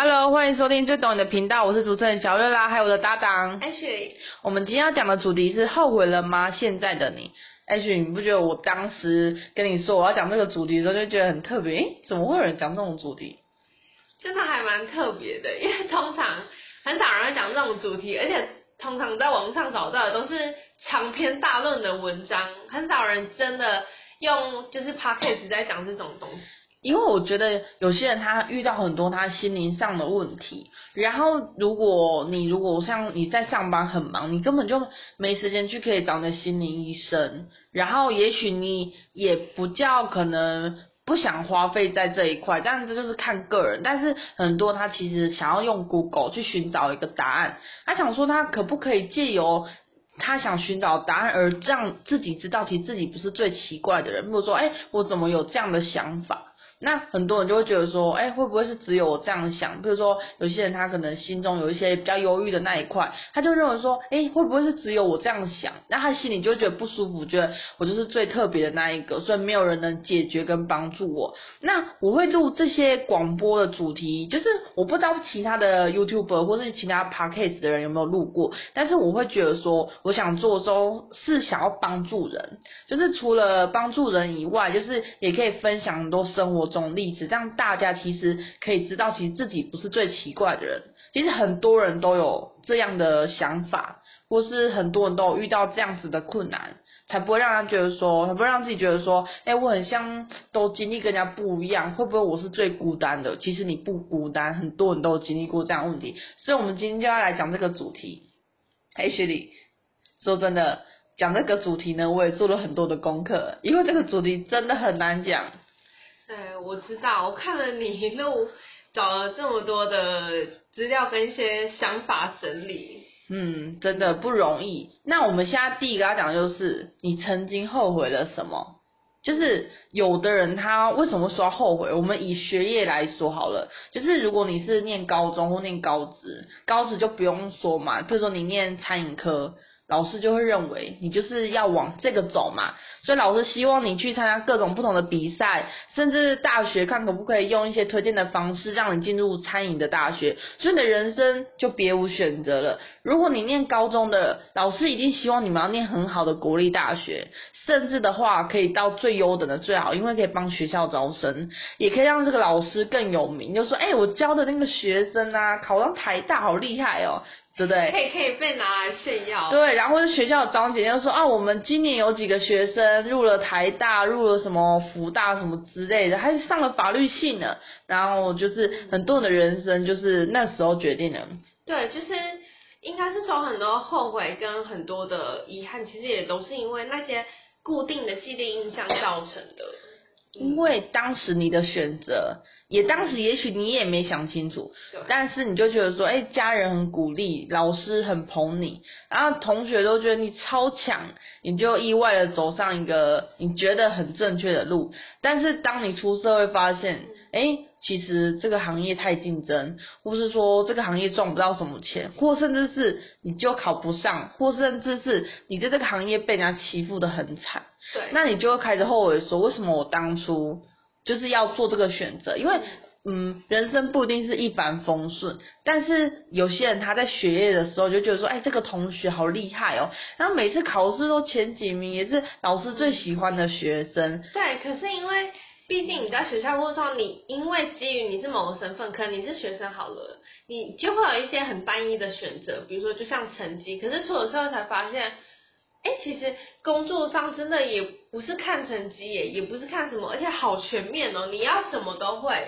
Hello，欢迎收听最懂你的频道，我是主持人小月啦，还有我的搭档 Ashley。我们今天要讲的主题是后悔了吗？现在的你，Ashley，你不觉得我当时跟你说我要讲这个主题的时候，就觉得很特别？诶，怎么会有人讲这种主题？真的还蛮特别的，因为通常很少人会讲这种主题，而且通常在网上找到的都是长篇大论的文章，很少人真的用就是 podcast 在讲这种东西。因为我觉得有些人他遇到很多他心灵上的问题，然后如果你如果像你在上班很忙，你根本就没时间去可以找那心灵医生，然后也许你也不叫可能不想花费在这一块，但这就是看个人。但是很多他其实想要用 Google 去寻找一个答案，他想说他可不可以借由他想寻找答案而让自己知道其实自己不是最奇怪的人，比如说哎，我怎么有这样的想法？那很多人就会觉得说，哎、会不会是只有我这样想？比如说，有些人他可能心中有一些比较忧郁的那一块，他就认为说，哎、会不会是只有我这样想？那他心里就觉得不舒服，觉得我就是最特别的那一个，所以没有人能解决跟帮助我。那我会录这些广播的主题，就是我不知道其他的 YouTuber 或是其他 Podcast 的人有没有录过，但是我会觉得说，我想做的时候是想要帮助人，就是除了帮助人以外，就是也可以分享很多生活种例子，让大家其实可以知道，其实自己不是最奇怪的人。其实很多人都有这样的想法，或是很多人都有遇到这样子的困难，才不会让他觉得说，才不会让自己觉得说，哎、我很像都经历跟人家不一样，会不会我是最孤单的？其实你不孤单，很多人都有经历过这样的问题。所以，我们今天就要来讲这个主题。哎，Shirley，说真的，讲这个主题呢，我也做了很多的功课，因为这个主题真的很难讲。对，我知道，我看了你一路找了这么多的资料跟一些想法整理，嗯，真的不容易。那我们现在第一个要讲的就是，你曾经后悔了什么？就是有的人他为什么说后悔？我们以学业来说好了，就是如果你是念高中或念高职，高职就不用说嘛，比如说你念餐饮科。老师就会认为你就是要往这个走嘛，所以老师希望你去参加各种不同的比赛，甚至大学看可不可以用一些推荐的方式让你进入餐饮的大学，所以你的人生就别无选择了。如果你念高中的，老师一定希望你们要念很好的国立大学，甚至的话可以到最优等的最好，因为可以帮学校招生，也可以让这个老师更有名，就说哎、我教的那个学生啊，考上台大好厉害哦。对不对？可以可以被拿来炫耀。对，然后学校的长姐就说啊，我们今年有几个学生入了台大，入了什么福大什么之类的，还上了法律系呢。然后就是很多人的人生就是那时候决定的。对，就是应该是说很多后悔跟很多的遗憾，其实也都是因为那些固定的既定印象造成的。因为当时你的选择，也当时也许你也没想清楚，但是你就觉得说，哎，家人很鼓励，老师很捧你，然后同学都觉得你超强，你就意外的走上一个你觉得很正确的路，但是当你出社会发现，哎。其实这个行业太竞争，或是说这个行业赚不到什么钱，或甚至是你就考不上，或甚至是你在这个行业被人家欺负的很惨，对，那你就会开始后悔说，为什么我当初就是要做这个选择？因为嗯，人生不一定是一帆风顺，但是有些人他在学业的时候就觉得说，哎，这个同学好厉害哦，然后每次考试都前几名，也是老师最喜欢的学生。对，可是因为。毕竟你在学校或者说，你因为基于你是某个身份，可能你是学生好了，你就会有一些很单一的选择，比如说就像成绩。可是出了社会才发现，哎，其实工作上真的也不是看成绩也，也不是看什么，而且好全面哦，你要什么都会，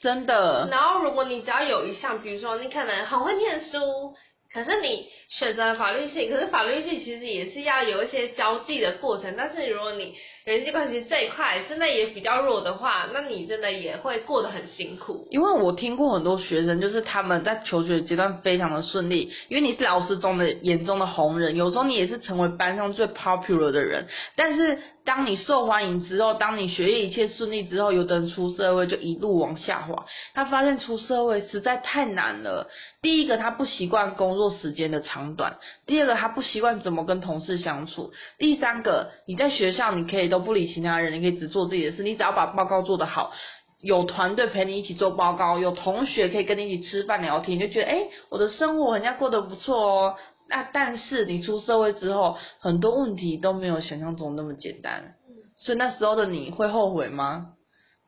真的。然后如果你只要有一项，比如说你可能很会念书。可是你选择了法律系，可是法律系其实也是要有一些交际的过程。但是如果你人际关系这一块真的也比较弱的话，那你真的也会过得很辛苦。因为我听过很多学生，就是他们在求学阶段非常的顺利，因为你是老师中的眼中的红人，有时候你也是成为班上最 popular 的人。但是当你受欢迎之后，当你学业一切顺利之后，有的人出社会就一路往下滑。他发现出社会实在太难了。第一个，他不习惯工作时间的长短；第二个，他不习惯怎么跟同事相处；第三个，你在学校你可以都不理其他人，你可以只做自己的事，你只要把报告做得好。有团队陪你一起做报告，有同学可以跟你一起吃饭聊天，你就觉得哎，我的生活人家过得不错哦。那但是你出社会之后，很多问题都没有想象中那么简单。所以那时候的你会后悔吗？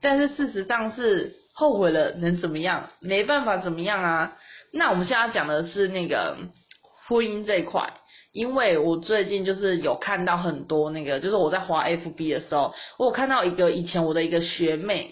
但是事实上是后悔了能怎么样？没办法怎么样啊。那我们现在讲的是那个婚姻这一块。因为我最近就是有看到很多那个，就是我在滑 FB 的时候，我有看到一个以前我的一个学妹，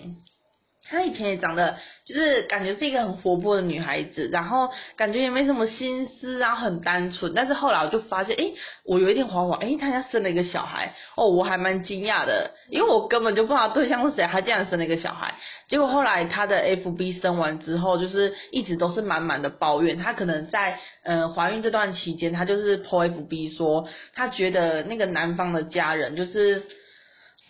她以前也长得。就是感觉是一个很活泼的女孩子，然后感觉也没什么心思，然后很单纯。但是后来我就发现，诶，我有一天滑滑，诶，她家生了一个小孩，哦，我还蛮惊讶的，因为我根本就不知道对象是谁，她竟然生了一个小孩。结果后来她的 FB 生完之后，就是一直都是满满的抱怨。她可能在嗯怀孕这段期间，她就是 po FB 说，她觉得那个男方的家人就是。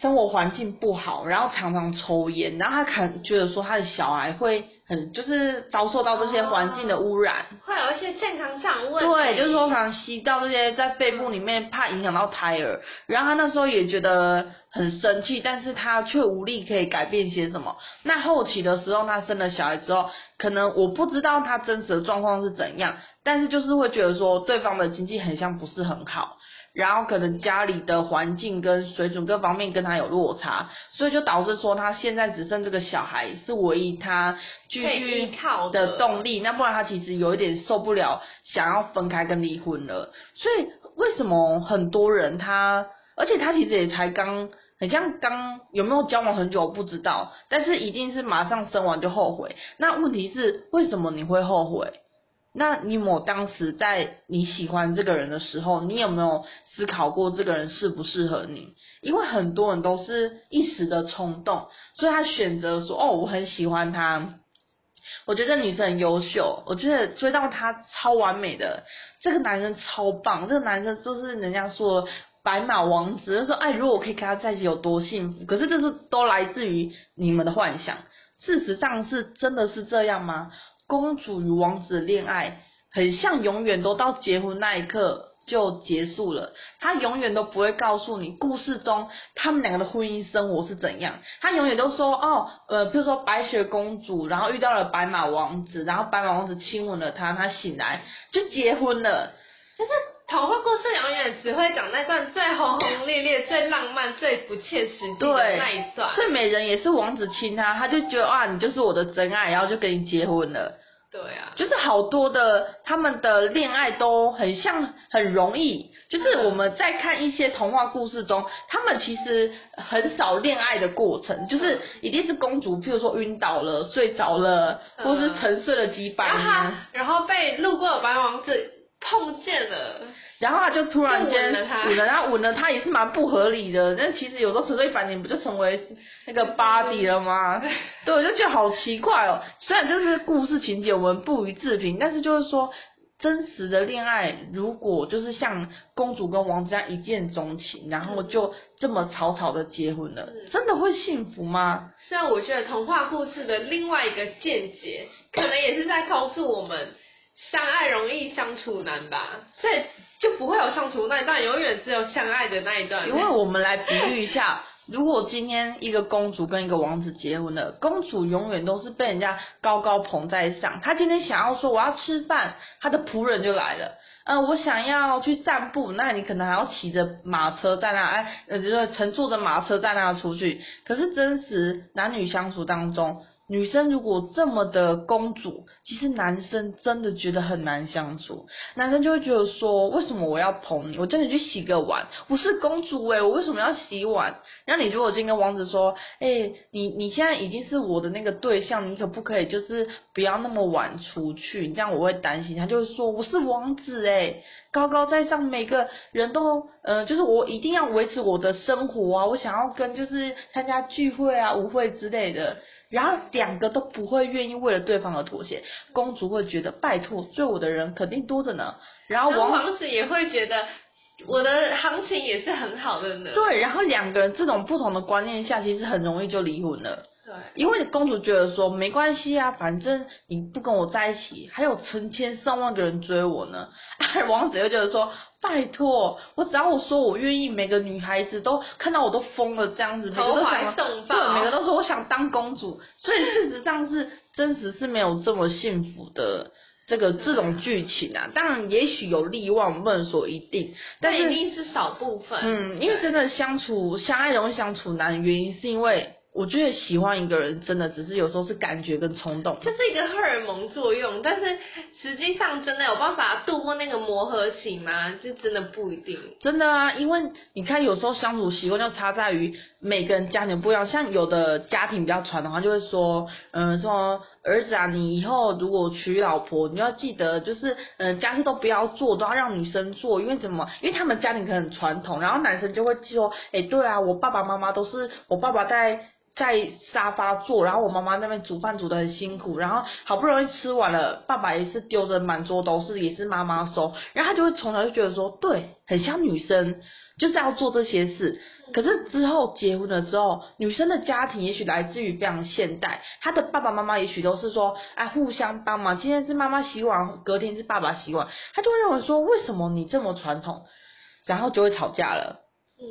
生活环境不好，然后常常抽烟，然后他可能觉得说他的小孩会很就是遭受到这些环境的污染，哦，会有一些健康上问题。对，就是说常常吸到这些在肺部里面，怕影响到胎儿。然后他那时候也觉得很生气，但是他却无力可以改变些什么。那后期的时候，他生了小孩之后，可能我不知道他真实的状况是怎样，但是就是会觉得说对方的经济很像不是很好。然后可能家里的环境跟水准各方面跟他有落差，所以就导致说他现在只剩这个小孩是唯一他继续的动力，那不然他其实有一点受不了，想要分开跟离婚了。所以为什么很多人他，而且他其实也才刚，很像刚有没有交往很久不知道，但是一定是马上生完就后悔。那问题是为什么你会后悔？那你某当时在你喜欢这个人的时候，你有没有思考过这个人适不适合你？因为很多人都是一时的冲动，所以他选择说：“哦，我很喜欢他，我觉得这女生很优秀，我觉得追到她超完美的，这个男生超棒，这个男生就是人家说白马王子。”说：“哎，如果我可以跟他在一起有多幸福？”可是这是都来自于你们的幻想，事实上是真的是这样吗？公主与王子的恋爱很像，永远都到结婚那一刻就结束了。他永远都不会告诉你故事中他们两个的婚姻生活是怎样。他永远都说哦，呃，比如说白雪公主，然后遇到了白马王子，然后白马王子亲吻了她，她醒来就结婚了。就是童话故事永远只会讲那段最轰轰烈烈、最浪漫、最不切实际的那一段。睡美人也是王子亲她，他就觉得啊，你就是我的真爱，然后就跟你结婚了。对啊，就是好多的他们的恋爱都很像，很容易。就是我们在看一些童话故事中，他们其实很少恋爱的过程，就是一定是公主，譬如说晕倒了、睡着了，或是沉睡了几百年，然后被路过的白王子碰见了。然后他就突然间吻了他，然后吻了他也是蛮不合理的。但其实有时候沉睡一百年不就成为那个 body 了吗？对，我就觉得好奇怪哦。虽然就是故事情节我们不予置评，但是就是说真实的恋爱，如果就是像公主跟王子这样一见钟情，然后就这么草草的结婚了，真的会幸福吗？虽然我觉得童话故事的另外一个见解，可能也是在告诉我们，相爱容易相处难吧。所以。就不会有相处那一段，永远只有相爱的那一段。因为我们来比喻一下，如果今天一个公主跟一个王子结婚了，公主永远都是被人家高高捧在上。她今天想要说我要吃饭，她的仆人就来了。嗯、呃，我想要去散步，那你可能还要骑着马车在那，哎，呃，就是乘坐着马车在那出去。可是真实男女相处当中。女生如果这么的公主，其实男生真的觉得很难相处。男生就会觉得说，为什么我要捧你？我叫你去洗个碗，我是公主诶，我为什么要洗碗？然后你如果今天跟王子说，诶，你你现在已经是我的那个对象，你可不可以就是不要那么晚出去？你这样我会担心。他就会说，我是王子诶，高高在上，每个人都，呃，就是我一定要维持我的生活啊，我想要跟就是参加聚会啊、舞会之类的。然后两个都不会愿意为了对方而妥协，公主会觉得拜托追我的人肯定多着呢，然后王，王子也会觉得我的行情也是很好的呢。对，然后两个人这种不同的观念下，其实很容易就离婚了。对，因为公主觉得说没关系啊，反正你不跟我在一起，还有成千上万个人追我呢。而 王子又觉得说，拜托，我只要我说我愿意，每个女孩子都看到我都疯了这样子，每个都想，对，每个都说我想当公主。所以事实上是 真实是没有这么幸福的这个这种剧情啊。当然也许有例外，我们不能说一定，但一定是少部分。嗯，因为真的相处相爱容易相处难，原因是因为。我觉得喜欢一个人真的只是有时候是感觉跟冲动，就是一个荷尔蒙作用，但是实际上真的有办法度过那个磨合期吗？就真的不一定。真的啊，因为你看有时候相处习惯就差在于每个人家庭不一样，像有的家庭比较传统他，就会说，嗯、呃，说儿子啊，你以后如果娶老婆，你要记得就是，嗯、呃，家事都不要做，都要让女生做，因为怎么？因为他们家庭可能很传统，然后男生就会说，哎，对啊，我爸爸妈妈都是我爸爸在。在沙发坐，然后我妈妈那边煮饭煮的很辛苦，然后好不容易吃完了，爸爸也是丢着满桌都是，也是妈妈收，然后他就会从小就觉得说，对，很像女生，就是要做这些事。可是之后结婚了之后，女生的家庭也许来自于非常现代，她的爸爸妈妈也许都是说，哎，互相帮忙，今天是妈妈洗碗，隔天是爸爸洗碗，他就会认为说，为什么你这么传统，然后就会吵架了。嗯，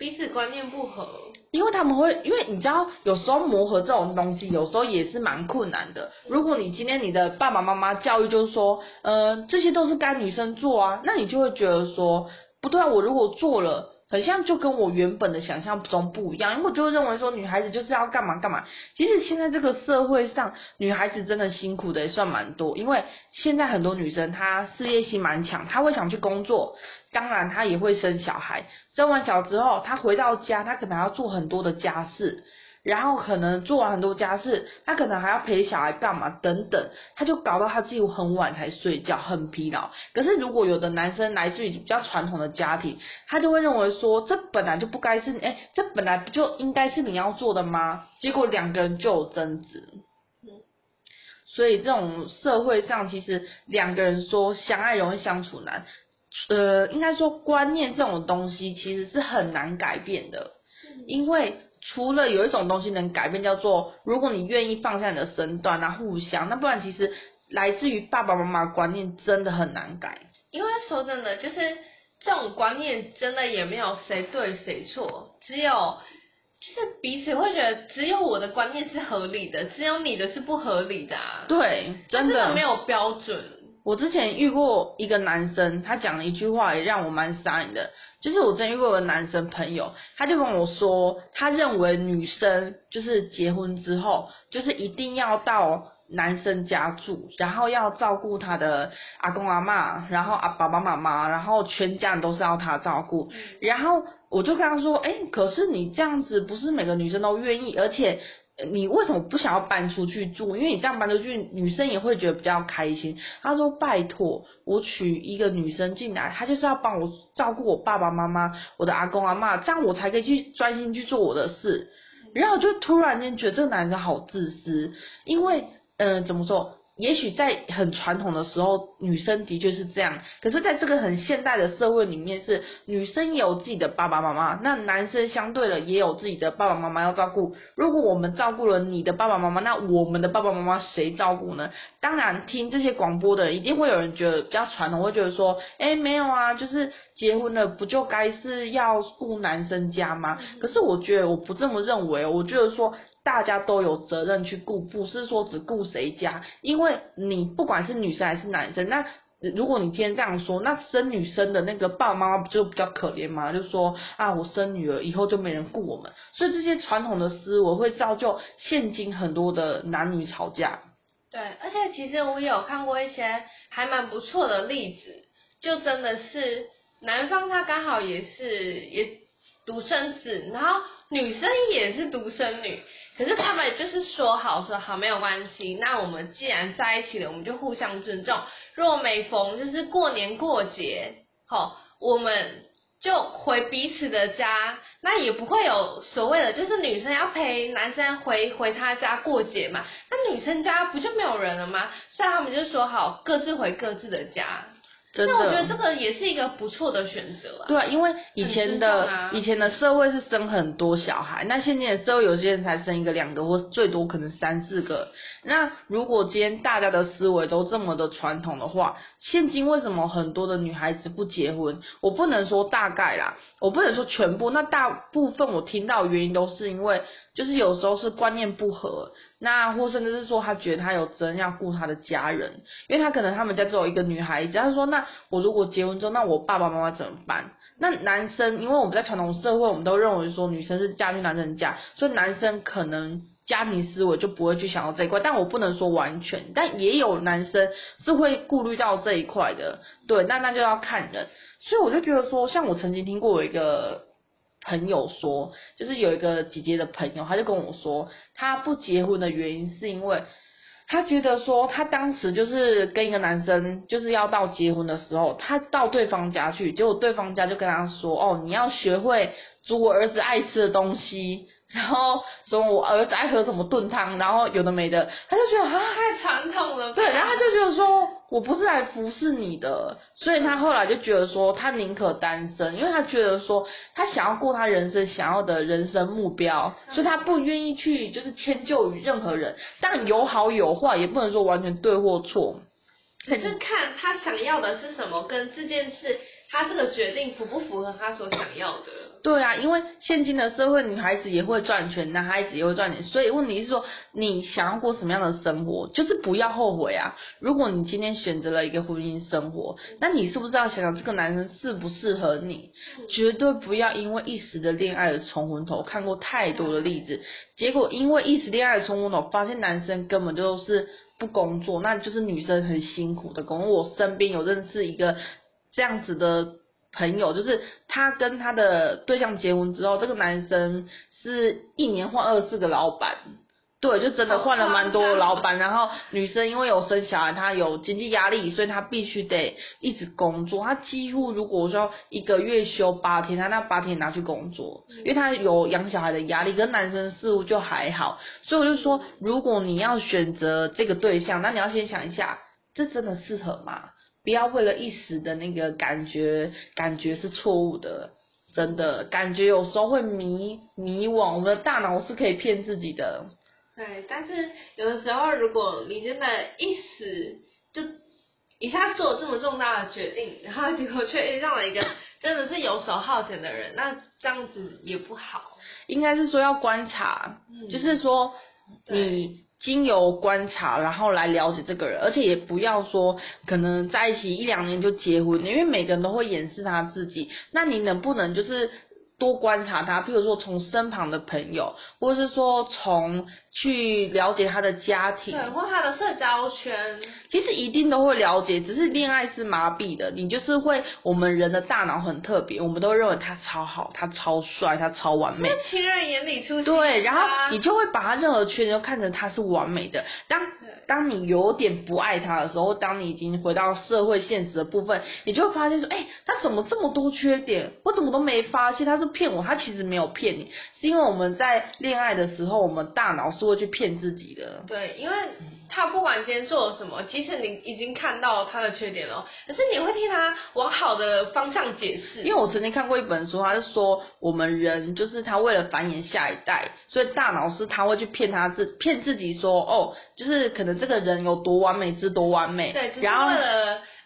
彼此观念不合。因为他们会，因为你知道，有时候磨合这种东西，有时候也是蛮困难的。如果你今天你的爸爸妈妈教育就是说，呃，这些都是该女生做啊，那你就会觉得说，不对啊，我如果做了，很像就跟我原本的想象中不一样，因为我就认为说，女孩子就是要干嘛干嘛。其实现在这个社会上，女孩子真的辛苦的也算蛮多，因为现在很多女生她事业心蛮强，她会想去工作。当然，她也会生小孩。生完小之后，她回到家，她可能要做很多的家事，然后可能做完很多家事，他可能还要陪小孩干嘛等等，他就搞到他自己很晚才睡觉，很疲劳。可是如果有的男生来自于比较传统的家庭，他就会认为说，这本来就不该是，哎，这本来不就应该是你要做的吗？结果两个人就有争执。所以这种社会上，其实两个人说相爱容易相处难。呃，应该说观念这种东西其实是很难改变的，因为除了有一种东西能改变，叫做如果你愿意放下你的身段啊，互相，那不然其实来自于爸爸妈妈观念真的很难改。因为说真的，就是这种观念真的也没有谁对谁错，只有就是彼此会觉得只有我的观念是合理的，只有你的是不合理的啊。对，真的，真的没有标准。我之前遇过一个男生，他讲了一句话也让我蛮傻眼的，就是我真遇过一个男生朋友，他就跟我说，他认为女生就是结婚之后，就是一定要到男生家住，然后要照顾他的阿公阿妈，然后啊爸爸妈妈，然后全家人都是要他照顾，然后我就跟他说，哎，可是你这样子不是每个女生都愿意，而且。你为什么不想要搬出去住？因为你这样搬出去，女生也会觉得比较开心。他说：“拜托，我娶一个女生进来，她就是要帮我照顾我爸爸妈妈、我的阿公阿妈，这样我才可以去专心去做我的事。”然后我就突然间觉得这个男人好自私，因为，嗯、呃，怎么说？也许在很传统的时候，女生的确是这样。可是，在这个很现代的社会里面，是女生也有自己的爸爸妈妈，那男生相对的也有自己的爸爸妈妈要照顾。如果我们照顾了你的爸爸妈妈，那我们的爸爸妈妈谁照顾呢？当然，听这些广播的人，一定会有人觉得比较传统，会觉得说，哎，没有啊，就是结婚了不就该是要顾男生家吗？可是我觉得我不这么认为，我觉得说。大家都有责任去顾，不是说只顾谁家，因为你不管是女生还是男生，那如果你今天这样说，那生女生的那个爸爸妈妈不就比较可怜吗？就说啊，我生女儿以后就没人顾我们，所以这些传统的思维会造就现今很多的男女吵架。对，而且其实我有看过一些还蛮不错的例子，就真的是男方他刚好也是也独生子，然后女生也是独生女。可是他们就是说好说好没有关系，那我们既然在一起了，我们就互相尊重。若每逢就是过年过节，好，我们就回彼此的家，那也不会有所谓的，就是女生要陪男生回回他家过节嘛，那女生家不就没有人了吗？所以他们就说好各自回各自的家。那我觉得这个也是一个不错的选择啊。对啊，因为以前的、啊、以前的社会是生很多小孩，那现在的社会有些人才生一个两个，或最多可能三四个。那如果今天大家的思维都这么的传统的话，现今为什么很多的女孩子不结婚？我不能说大概啦，我不能说全部，那大部分我听到的原因都是因为，就是有时候是观念不合。那或甚至是说，他觉得他有责任要顾他的家人，因为他可能他们家只有一个女孩子，他说，那我如果结婚之后，那我爸爸妈妈怎么办？那男生，因为我们在传统社会，我们都认为说女生是嫁去男人家，所以男生可能家庭思维就不会去想到这一块，但我不能说完全，但也有男生是会顾虑到这一块的，对，那那就要看人，所以我就觉得说，像我曾经听过有一个。朋友说，就是有一个姐姐的朋友，他就跟我说，他不结婚的原因是因为他觉得说，他当时就是跟一个男生就是要到结婚的时候，他到对方家去，结果对方家就跟他说，哦，你要学会煮我儿子爱吃的东西。然后说我儿子爱喝什么炖汤，然后有的没的，他就觉得啊太传统了。对，然后他就觉得说我不是来服侍你的，所以他后来就觉得说他宁可单身，因为他觉得说他想要过他人生想要的人生目标，所以他不愿意去就是迁就于任何人。但有好有坏，也不能说完全对或错。可是看他想要的是什么，跟这件事他这个决定符不符合他所想要的。对啊，因为现今的社会，女孩子也会赚钱，男孩子也会赚钱，所以问题是说，你想要过什么样的生活，就是不要后悔啊。如果你今天选择了一个婚姻生活，那你是不是要想想这个男生适不适合你？绝对不要因为一时的恋爱而冲昏头。看过太多的例子，结果因为一时恋爱冲昏头，发现男生根本就是不工作，那就是女生很辛苦的工作。我身边有认识一个这样子的。朋友就是他跟他的对象结婚之后，这个男生是一年换二十四个老板，对，就真的换了蛮多的老板。然后女生因为有生小孩，她有经济压力，所以她必须得一直工作。她几乎如果说一个月休八天，她那八天拿去工作，因为她有养小孩的压力。跟男生似乎就还好，所以我就说，如果你要选择这个对象，那你要先想一下，这真的适合吗？不要为了一时的那个感觉，感觉是错误的，真的感觉有时候会迷迷惘，我们的大脑是可以骗自己的。对，但是有的时候，如果你真的一时就一下做了这么重大的决定，然后结果却遇上了一个真的是游手好闲的人，那这样子也不好。应该是说要观察，嗯、就是说你。经由观察，然后来了解这个人，而且也不要说可能在一起一两年就结婚，因为每个人都会掩饰他自己。那你能不能就是？多观察他，譬如说从身旁的朋友，或者是说从去了解他的家庭，对，或他的社交圈，其实一定都会了解。只是恋爱是麻痹的，你就是会，我们人的大脑很特别，我们都认为他超好，他超帅，他超完美。情人眼里出西。对，然后你就会把他任何缺点都看成他是完美的。当当你有点不爱他的时候，当你已经回到社会现实的部分，你就会发现说，哎，他怎么这么多缺点？我怎么都没发现他是。骗我，他其实没有骗你，是因为我们在恋爱的时候，我们大脑是会去骗自己的。对，因为他不管今天做了什么，即使你已经看到他的缺点了，可是你会替他往好的方向解释。因为我曾经看过一本书，他是说我们人就是他为了繁衍下一代，所以大脑是他会去骗他自骗自己说，哦，就是可能这个人有多完美是多完美，对，然后。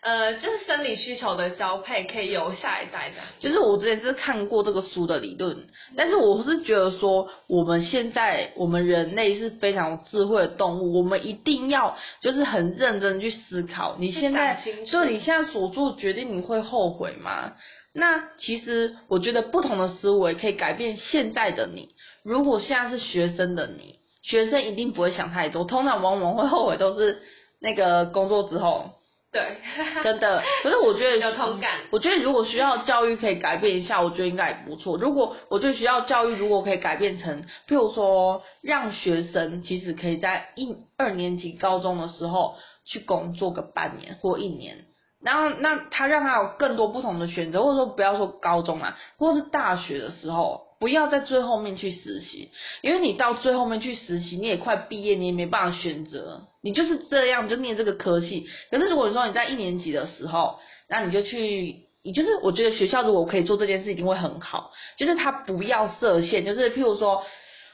呃，就是生理需求的交配可以有下一代的。就是我之前就是看过这个书的理论，但是我是觉得说，我们现在我们人类是非常智慧的动物，我们一定要就是很认真去思考，你现在就你现在所做决定，你会后悔吗？那其实我觉得不同的思维可以改变现在的你。如果现在是学生的你，学生一定不会想太多，通常往往会后悔都是那个工作之后。对，真的。可是我觉得有同感。我觉得如果学校教育可以改变一下，我觉得应该也不错。如果我觉得学校教育如果可以改变成，譬如说让学生其实可以在一二年级高中的时候去工作个半年或一年，然后那他让他有更多不同的选择，或者说不要说高中啊，或者是大学的时候。不要在最后面去实习，因为你到最后面去实习，你也快毕业，你也没办法选择，你就是这样就念这个科系。可是如果说你在一年级的时候，那你就去，你就是我觉得学校如果可以做这件事，一定会很好，就是他不要设限，就是譬如说。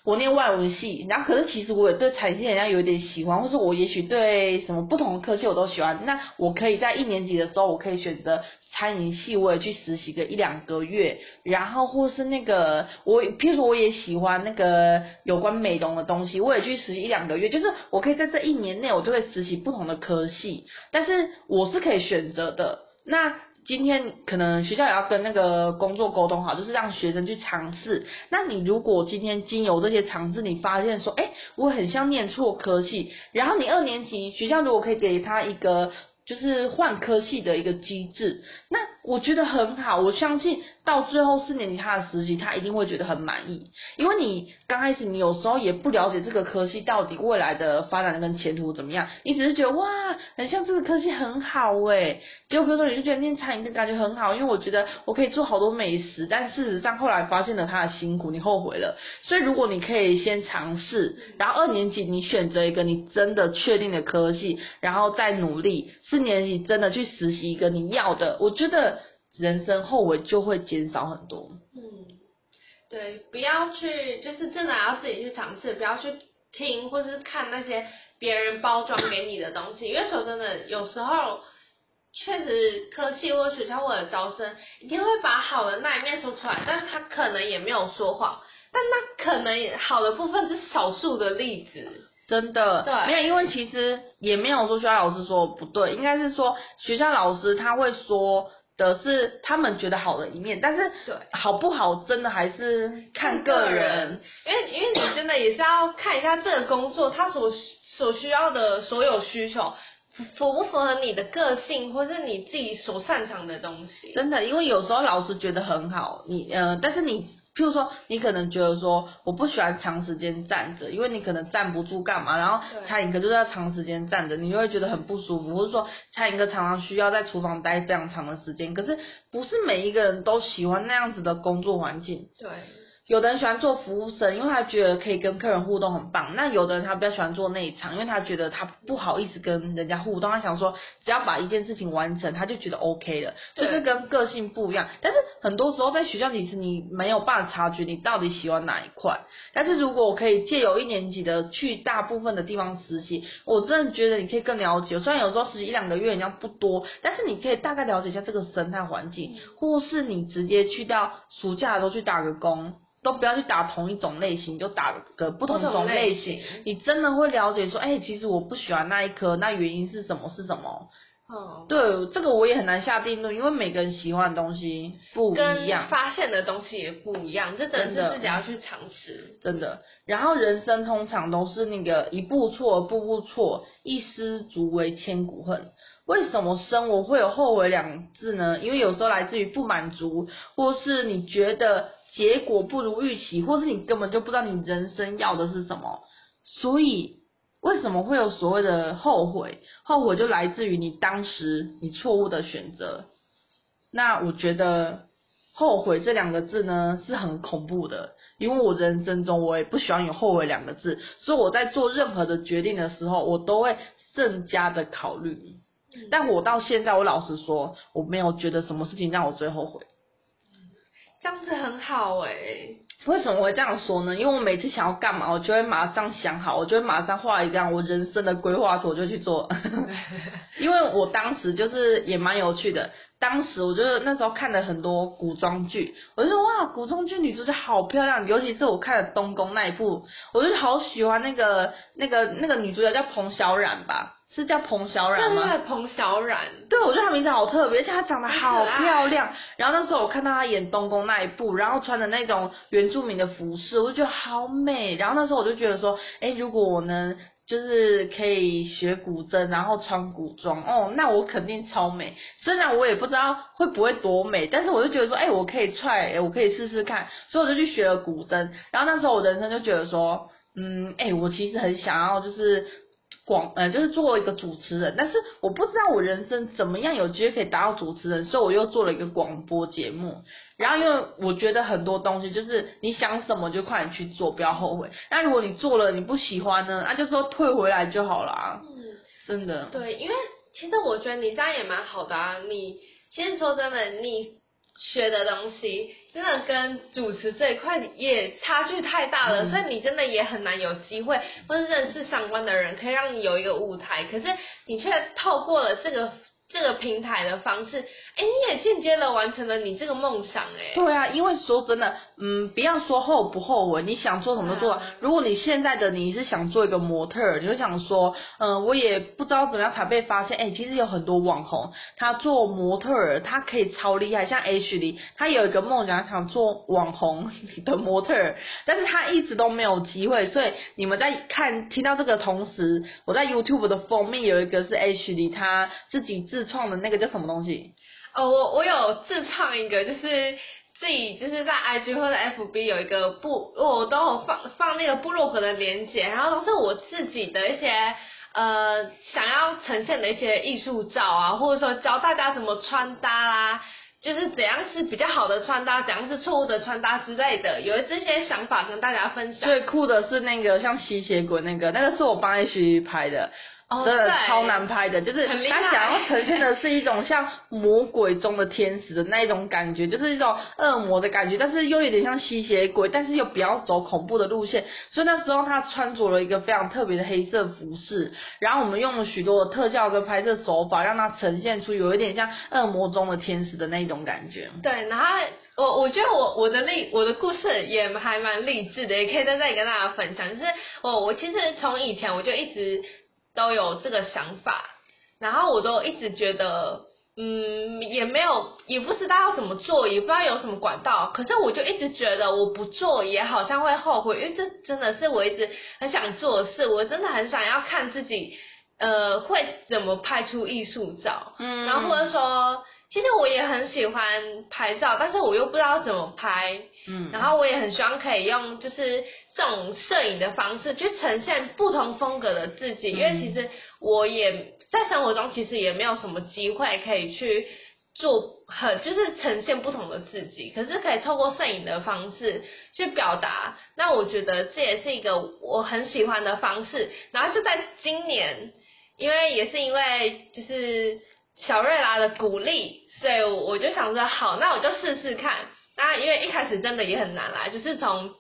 我念外文系，然后可是其实我也对产线人家有点喜欢，或是我也许对什么不同的科系我都喜欢。那我可以在一年级的时候，我可以选择餐饮系，我也去实习个一两个月，然后或是那个我，譬如说我也喜欢那个有关美容的东西，我也去实习一两个月，就是我可以在这一年内，我就会实习不同的科系，但是我是可以选择的。那。今天可能学校也要跟那个工作沟通好，就是让学生去尝试。那你如果今天经由这些尝试，你发现说，哎，我很像念错科系，然后你二年级学校如果可以给他一个就是换科系的一个机制，那我觉得很好，我相信。到最后四年级他的实习，他一定会觉得很满意，因为你刚开始你有时候也不了解这个科系到底未来的发展跟前途怎么样，你只是觉得哇，很像这个科系很好诶，结果比如说你就觉得念餐饮的感觉很好，因为我觉得我可以做好多美食，但事实上后来发现了他的辛苦，你后悔了。所以如果你可以先尝试，然后二年级你选择一个你真的确定的科系，然后再努力，四年级真的去实习一个你要的，我觉得。人生后悔就会减少很多。嗯，对，不要去，就是真的要自己去尝试，不要去听或是看那些别人包装给你的东西，因为说真的，有时候确实科系或学校或者招生一定会把好的那一面说出来，但是他可能也没有说谎，但那可能好的部分是少数的例子，真的。对，没有，因为其实也没有说学校老师说不对，应该是说学校老师他会说。的是他们觉得好的一面，但是对好不好真的还是看个人，因为因为你真的也是要看一下这个工作他所所需要的所有需求符不符合你的个性，或是你自己所擅长的东西。真的，因为有时候老师觉得很好，你呃，但是你。譬如说，你可能觉得说我不喜欢长时间站着，因为你可能站不住干嘛，然后餐饮哥就是要长时间站着，你就会觉得很不舒服，或者说餐饮哥常常需要在厨房待非常长的时间，可是不是每一个人都喜欢那样子的工作环境。对。有的人喜欢做服务生，因为他觉得可以跟客人互动很棒。那有的人他比较喜欢做内场，因为他觉得他不好意思跟人家互动，他想说只要把一件事情完成，他就觉得 OK 了。对就是跟个性不一样。但是很多时候在学校里，其实你没有办法察觉你到底喜欢哪一块。但是如果我可以借由一年级的去大部分的地方实习，我真的觉得你可以更了解。虽然有时候实习一两个月人家不多，但是你可以大概了解一下这个生态环境，或是你直接去到暑假的时候去打个工。都不要去打同一种类型，就打个不同种类型，你真的会了解说，哎、欸，其实我不喜欢那一颗，那原因是什么？是什么？哦，对，这个我也很难下定论，因为每个人喜欢的东西不一样，发现的东西也不一样，这真的是自己要去尝试。真的，然后人生通常都是那个一步错，步步错，一失足为千古恨。为什么生活会有后悔两字呢？因为有时候来自于不满足，或是你觉得。结果不如预期，或是你根本就不知道你人生要的是什么，所以为什么会有所谓的后悔？后悔就来自于你当时你错误的选择。那我觉得后悔这两个字呢是很恐怖的，因为我人生中我也不喜欢有后悔两个字，所以我在做任何的决定的时候，我都会更加的考虑。但我到现在，我老实说，我没有觉得什么事情让我最后悔。这样子很好哎、欸，为什么我会这样说呢？因为我每次想要干嘛，我就会马上想好，我就会马上画一张我人生的规划图，我就去做。因为我当时就是也蛮有趣的，当时我就那时候看了很多古装剧，我就说哇，古装剧女主角好漂亮，尤其是我看了东宫那一部，我就好喜欢那个那个那个女主角叫彭小冉吧。是叫彭小冉吗？对，彭小冉。对，我觉得她名字好特别，而且她长得好漂亮。然后那时候我看到她演东宫那一部，然后穿的那种原住民的服饰，我就觉得好美。然后那时候我就觉得说，哎，如果我能就是可以学古筝，然后穿古装，哦，那我肯定超美。虽然我也不知道会不会多美，但是我就觉得说，哎，我可以 try，我可以试试看。所以我就去学了古筝。然后那时候我人生就觉得说，嗯，哎，我其实很想要就是。广呃，就是做一个主持人，但是我不知道我人生怎么样有机会可以达到主持人，所以我又做了一个广播节目。然后因为我觉得很多东西就是你想什么就快点去做，不要后悔。那如果你做了你不喜欢呢，那就说退回来就好了。嗯，真的。对，因为其实我觉得你这样也蛮好的啊。你其实说真的，你学的东西真的跟主持这一块也差距太大了，嗯，所以你真的也很难有机会或是认识相关的人，可以让你有一个舞台。可是你却透过了这个。这个平台的方式，哎，你也间接的完成了你这个梦想，哎。对啊，因为说真的，嗯，不要说后不后悔，你想做什么做。如果你现在的你是想做一个模特儿，你就想说，嗯，我也不知道怎么样才被发现。哎，其实有很多网红，他做模特儿，他可以超厉害。像 H 里，他有一个梦想，想做网红的模特儿，但是他一直都没有机会。所以你们在看听到这个同时，我在 YouTube 的封面有一个是 H 里，他自己自。自创的那个叫什么东西？哦，我我有自创一个，就是自己就是在 IG 或者 FB 有一个部，我都有放放那个部落格的连接，然后都是我自己的一些呃想要呈现的一些艺术照啊，或者说教大家怎么穿搭啦，就是怎样是比较好的穿搭，怎样是错误的穿搭之类的，有这些想法跟大家分享。最酷的是那个像吸血鬼那个，那个是我帮 H 拍的。Oh, 真的超难拍的，就是他想要呈现的是一种像魔鬼中的天使的那一种感觉，就是一种恶魔的感觉，但是又有点像吸血鬼，但是又不要走恐怖的路线。所以那时候他穿着了一个非常特别的黑色服饰，然后我们用了许多的特效跟拍摄手法，让它呈现出有一点像恶魔中的天使的那一种感觉。对，然后我我觉得我我的励我的故事也还蛮励志的，也可以在这里跟大家分享。就是我我其实从以前我就一直。都有这个想法，然后我都一直觉得，嗯，也没有，也不知道要怎么做，也不知道有什么管道。可是我就一直觉得，我不做也好像会后悔，因为这真的是我一直很想做的事。我真的很想要看自己，呃，会怎么拍出艺术照。嗯，然后或者说，其实我也很喜欢拍照，但是我又不知道怎么拍。嗯，然后我也很希望可以用，就是。这种摄影的方式去呈现不同风格的自己，因为其实我也在生活中其实也没有什么机会可以去做很就是呈现不同的自己，可是可以透过摄影的方式去表达。那我觉得这也是一个我很喜欢的方式。然后就在今年，因为也是因为就是小瑞拉的鼓励，所以我就想说好，那我就试试看。那因为一开始真的也很难啦，就是从。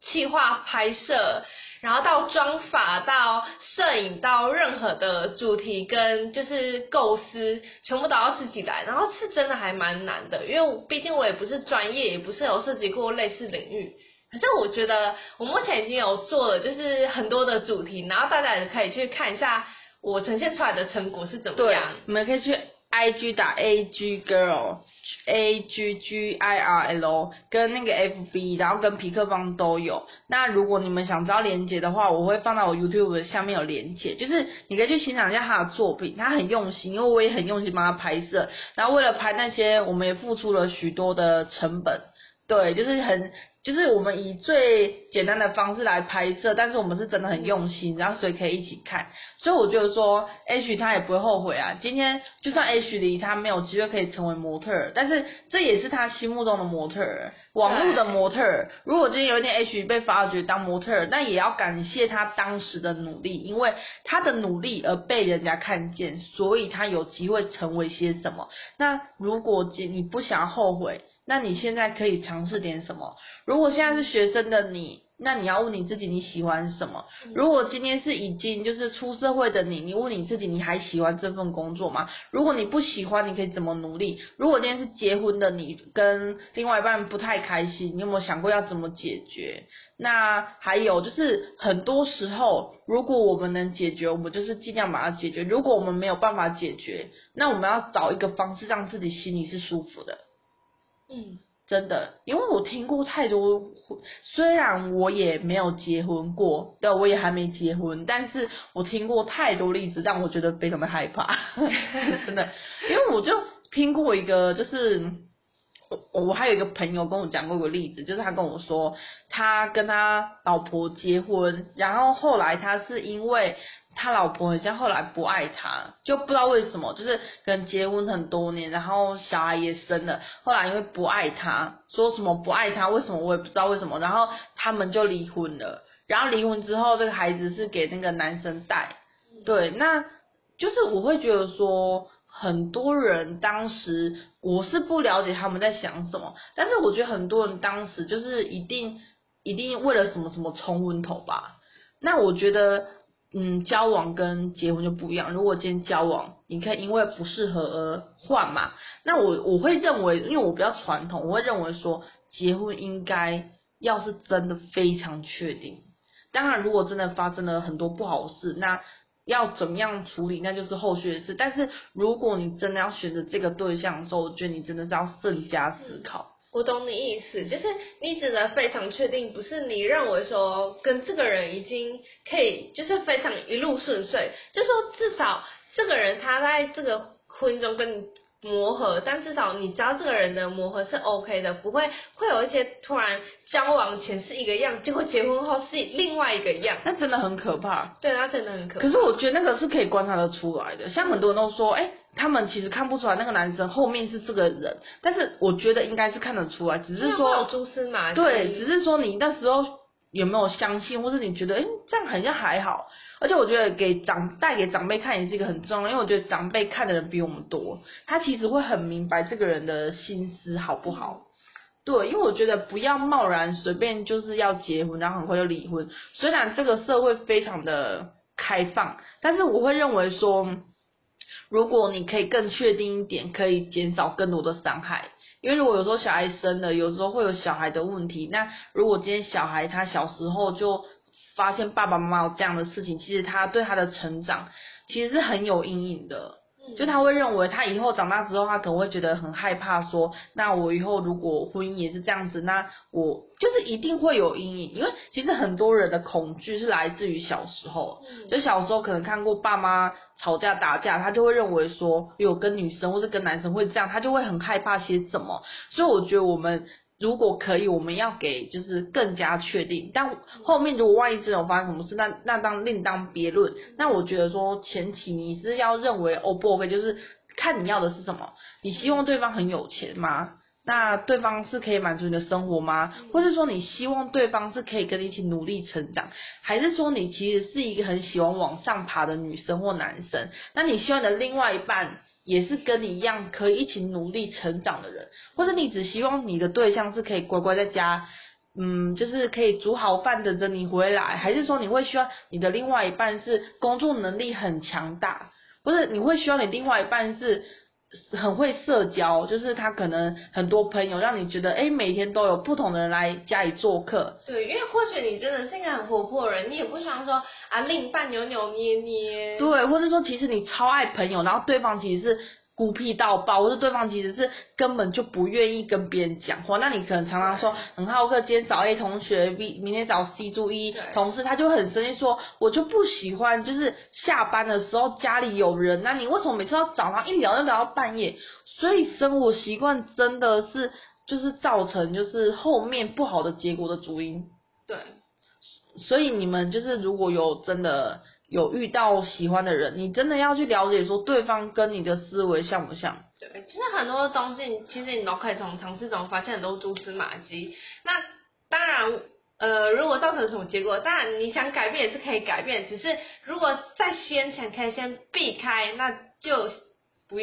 企划拍摄，然后到妆发，到摄影，到任何的主题跟就是构思，全部都要自己来，然后是真的还蛮难的，因为毕竟我也不是专业，也不是有涉及过类似领域。可是我觉得我目前已经有做了，就是很多的主题，然后大家也可以去看一下我呈现出来的成果是怎么样。对，你们可以去 IG 打 AG Girl。A G G I R L 跟那个 F B，然后跟皮克邦都有。那如果你们想知道连接的话，我会放到我 YouTube 的下面有连接，就是你可以去欣赏一下他的作品，他很用心，因为我也很用心帮他拍摄。然后为了拍那些，我们也付出了许多的成本。对，就是很。就是我们以最简单的方式来拍摄，但是我们是真的很用心，然后所以可以一起看，所以我觉得说 H 他也不会后悔啊。今天就算 H 离他没有机会可以成为模特儿，但是这也是他心目中的模特儿，网络的模特儿。如果今天有一天 H 被发掘当模特儿，那也要感谢他当时的努力，因为他的努力而被人家看见，所以他有机会成为些什么。那如果你不想后悔，那你现在可以尝试点什么？如果现在是学生的你，那你要问你自己你喜欢什么？如果今天是已经就是出社会的你，你问你自己你还喜欢这份工作吗？如果你不喜欢，你可以怎么努力？如果今天是结婚的你，跟另外一半不太开心，你有没有想过要怎么解决？那还有就是很多时候，如果我们能解决，我们就是尽量把它解决；如果我们没有办法解决，那我们要找一个方式让自己心里是舒服的。嗯，真的，因为我听过太多，虽然我也没有结婚过，对，我也还没结婚，但是我听过太多例子，让我觉得非常的害怕，真的，因为我就听过一个，就是我我还有一个朋友跟我讲过一个例子，就是他跟我说，他跟他老婆结婚，然后后来他是因为他老婆好像后来不爱他，就不知道为什么，就是跟结婚很多年，然后小孩也生了，后来因为不爱他，说什么不爱他，为什么我也不知道为什么，然后他们就离婚了，然后离婚之后这个孩子是给那个男生带，对，那就是我会觉得说。很多人当时我是不了解他们在想什么，但是我觉得很多人当时就是一定一定为了什么什么冲昏头吧。那我觉得，嗯，交往跟结婚就不一样。如果今天交往，你可以因为不适合而换嘛。那我我会认为，因为我比较传统，我会认为说结婚应该要是真的非常确定。当然，如果真的发生了很多不好的事，那。要怎么样处理，那就是后续的事。但是如果你真的要选择这个对象的时候，我觉得你真的是要慎加思考。我懂你意思，就是你指的非常确定，不是你认为说跟这个人已经可以，就是非常一路顺遂，就说至少这个人他在这个婚姻中跟你。磨合，但至少你知道这个人的磨合是 OK 的，不会会有一些突然交往前是一个样，结果结婚后是另外一个样，那真的很可怕。对，那真的很可怕。可是我觉得那个是可以观察得出来的，像很多人都说，哎、欸，他们其实看不出来那个男生后面是这个人，但是我觉得应该是看得出来，只是说有蛛丝马迹。对，只是说你那时候有没有相信，或是你觉得，哎、欸，这样好像还好。而且我觉得给长带给长辈看也是一个很重要，因为我觉得长辈看的人比我们多，他其实会很明白这个人的心思好不好。对，因为我觉得不要贸然随便就是要结婚，然后很快就离婚。虽然这个社会非常的开放，但是我会认为说，如果你可以更确定一点，可以减少更多的伤害。因为如果有时候小孩生了，有时候会有小孩的问题。那如果今天小孩他小时候就发现爸爸妈妈有这样的事情，其实他对他的成长其实是很有阴影的。就他会认为他以后长大之后，他可能会觉得很害怕，说那我以后如果婚姻也是这样子，那我就是一定会有阴影。因为其实很多人的恐惧是来自于小时候，就小时候可能看过爸妈吵架打架，他就会认为说有跟女生或者跟男生会这样，他就会很害怕些什么。所以我觉得我们。如果可以，我们要给就是更加确定。但后面如果万一真的有发生什么事，那那当另当别论。那我觉得说前提你是要认为 O 不 OK，就是看你要的是什么。你希望对方很有钱吗？那对方是可以满足你的生活吗？或是说你希望对方是可以跟你一起努力成长，还是说你其实是一个很喜欢往上爬的女生或男生？那你希望你的另外一半？也是跟你一样可以一起努力成长的人，或者你只希望你的对象是可以乖乖在家，嗯，就是可以煮好饭等着你回来，还是说你会希望你的另外一半是工作能力很强大，或者你会希望你另外一半是？很会社交，就是他可能很多朋友，让你觉得哎，每天都有不同的人来家里做客。对，因为或许你真的是一个很活泼的人，你也不喜欢说啊另一半扭扭捏捏。对，或者说其实你超爱朋友，然后对方其实是。孤僻到爆，或者对方其实是根本就不愿意跟别人讲话，那你可能常常说很好客，今天找 A 同学，B 明天找 C 注意同事，他就很生气说，我就不喜欢就是下班的时候家里有人，那你为什么每次要早上一聊就聊到半夜？所以生活习惯真的是就是造成就是后面不好的结果的主因。对，所以你们就是如果有真的。有遇到喜欢的人，你真的要去了解说对方跟你的思维像不像？对，其实很多东西，其实你都可以从尝试中发现很多蛛丝马迹。那当然，呃，如果造成什么结果，当然你想改变也是可以改变，只是如果在先前可以先避开，那就不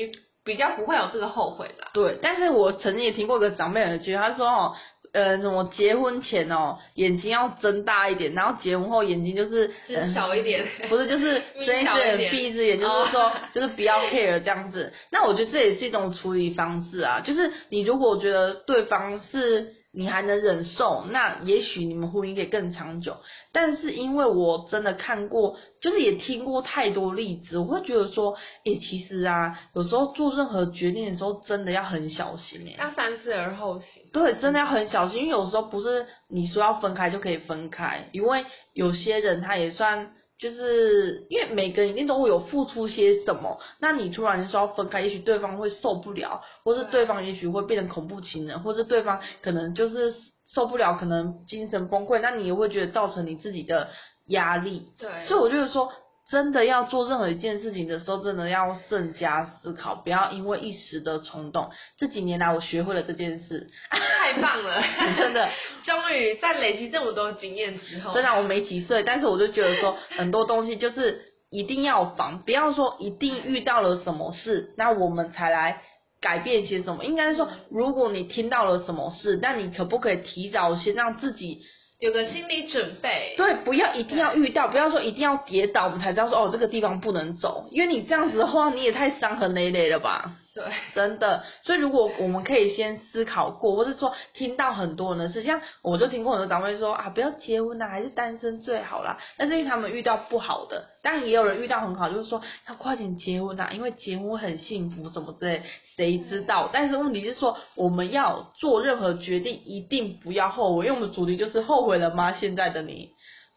比较不会有这个后悔啦。对，但是我曾经也听过一个长辈的句，他说哦。呃，什么结婚前哦，眼睛要睁大一点，然后结婚后眼睛就是小一点，呃、不是就是睁一只眼闭一只眼，就是说就是不要 care 这样子。那我觉得这也是一种处理方式啊，就是你如果觉得对方是。你还能忍受，那也许你们婚姻可以更长久。但是因为我真的看过，就是也听过太多例子，我会觉得说，哎、欸，其实啊，有时候做任何决定的时候，真的要很小心哎，要三思而后行。对，真的要很小心，因为有时候不是你说要分开就可以分开，因为有些人他也算。就是因为每个人一定都会有付出些什么，那你突然说要分开，也许对方会受不了，或是对方也许会变成恐怖情人，或是对方可能就是受不了，可能精神崩溃，那你也会觉得造成你自己的压力。对，所以我就是说。真的要做任何一件事情的时候，真的要慎加思考，不要因为一时的冲动。这几年来，我学会了这件事，太棒了，真的，终于在累积这么多经验之后，虽然我没几岁，但是我就觉得说，很多东西就是一定要防，不要说一定遇到了什么事，那我们才来改变些什么。应该是说，如果你听到了什么事，那你可不可以提早先让自己。有个心理准备，对，不要一定要遇到，不要说一定要跌倒，我们才知道说哦，这个地方不能走，因为你这样子的话，你也太伤痕累累了吧。对，真的，所以如果我们可以先思考过，或者说听到很多人的事，像我就听过很多长辈说啊，不要结婚啦，还是单身最好啦。但是因为他们遇到不好的，当然也有人遇到很好，就是说要快点结婚啦，因为结婚很幸福什么之类，谁知道？但是问题是说，我们要做任何决定，一定不要后悔。因为我们的主题就是后悔了吗？现在的你，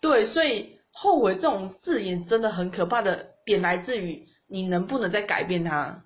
对，所以后悔这种字眼真的很可怕的点来自于你能不能再改变它。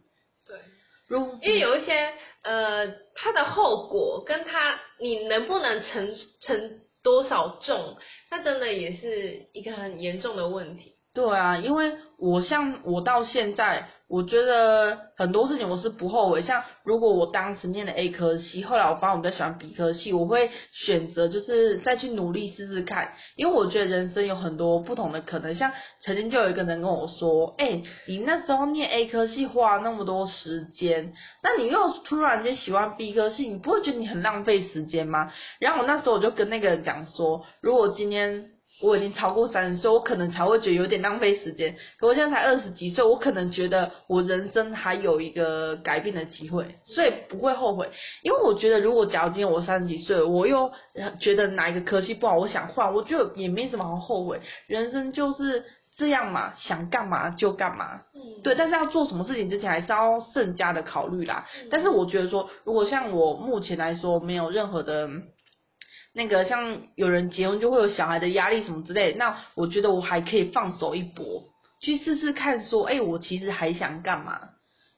因为有一些呃，它的后果跟它你能不能承承多少重，那真的也是一个很严重的问题。对啊，因为我像我到现在。我觉得很多事情我是不后悔，像如果我当时念的 A 科系，后来我发现我比较喜欢 B 科系，我会选择就是再去努力试试看，因为我觉得人生有很多不同的可能。像曾经就有一个人跟我说，哎、你那时候念 A 科系花那么多时间，那你又突然间喜欢 B 科系，你不会觉得你很浪费时间吗？然后我那时候我就跟那个人讲说，如果今天。我已经超过三十岁，我可能才会觉得有点浪费时间。可我现在才二十几岁，我可能觉得我人生还有一个改变的机会，所以不会后悔。因为我觉得，如果假如今天我三十几岁，我又觉得哪一个科系不好，我想换，我觉得也没什么好后悔。人生就是这样嘛，想干嘛就干嘛。嗯，对。但是要做什么事情之前，还是要慎加的考虑啦。但是我觉得说，如果像我目前来说，没有任何的。那个像有人结婚就会有小孩的压力什么之类的，那我觉得我还可以放手一搏，去试试看说，哎，我其实还想干嘛？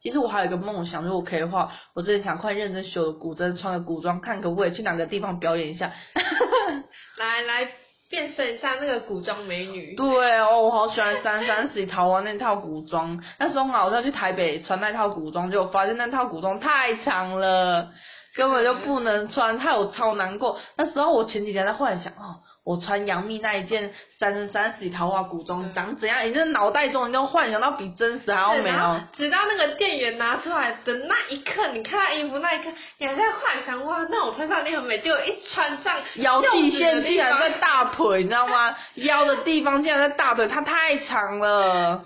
其实我还有一个梦想，如果可以的话，我真的想快认真学个古筝，穿个古装，看可不可以去哪个地方表演一下，来来变身一下那个古装美女。对哦，我好喜欢三三十里桃花那套古装，那时候好像去台北穿那套古装，结果发现那套古装太长了。根本就不能穿，害我超难过。那时候我前几天在幻想，哦，我穿杨幂那一件三生三世桃花古装长怎样？你这脑袋中你就幻想到比真实还要美哦。直到那个店员拿出来的那一刻，你看到衣服那一刻，你还在幻想哇，那我穿上你很美。结果一穿上，腰际线竟然在大腿，你知道吗？腰的地方竟然在大腿，它太长了。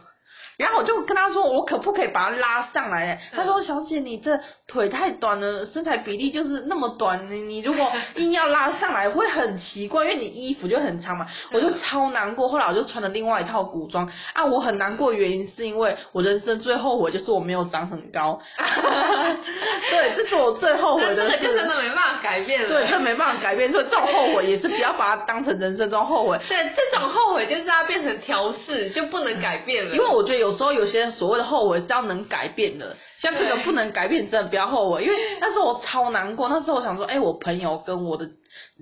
然后我就跟他说，我可不可以把它拉上来？他说，小姐，你这腿太短了，身材比例就是那么短，你你如果硬要拉上来会很奇怪，因为你衣服就很长嘛。我就超难过，后来我就穿了另外一套古装啊。我很难过的原因是因为我人生最后悔就是我没有长很高。对，这是我最后悔的事。就真的没办法改变了。对，这没办法改变，所以这种后悔也是不要把它当成人生中后悔。对，这种后悔就是要变成调试，就不能改变了。因为我觉得有。有时候有些所谓的后悔是要能改变的，像这个不能改变，真的不要后悔。因为那时候我超难过，那时候我想说，哎、我朋友跟我的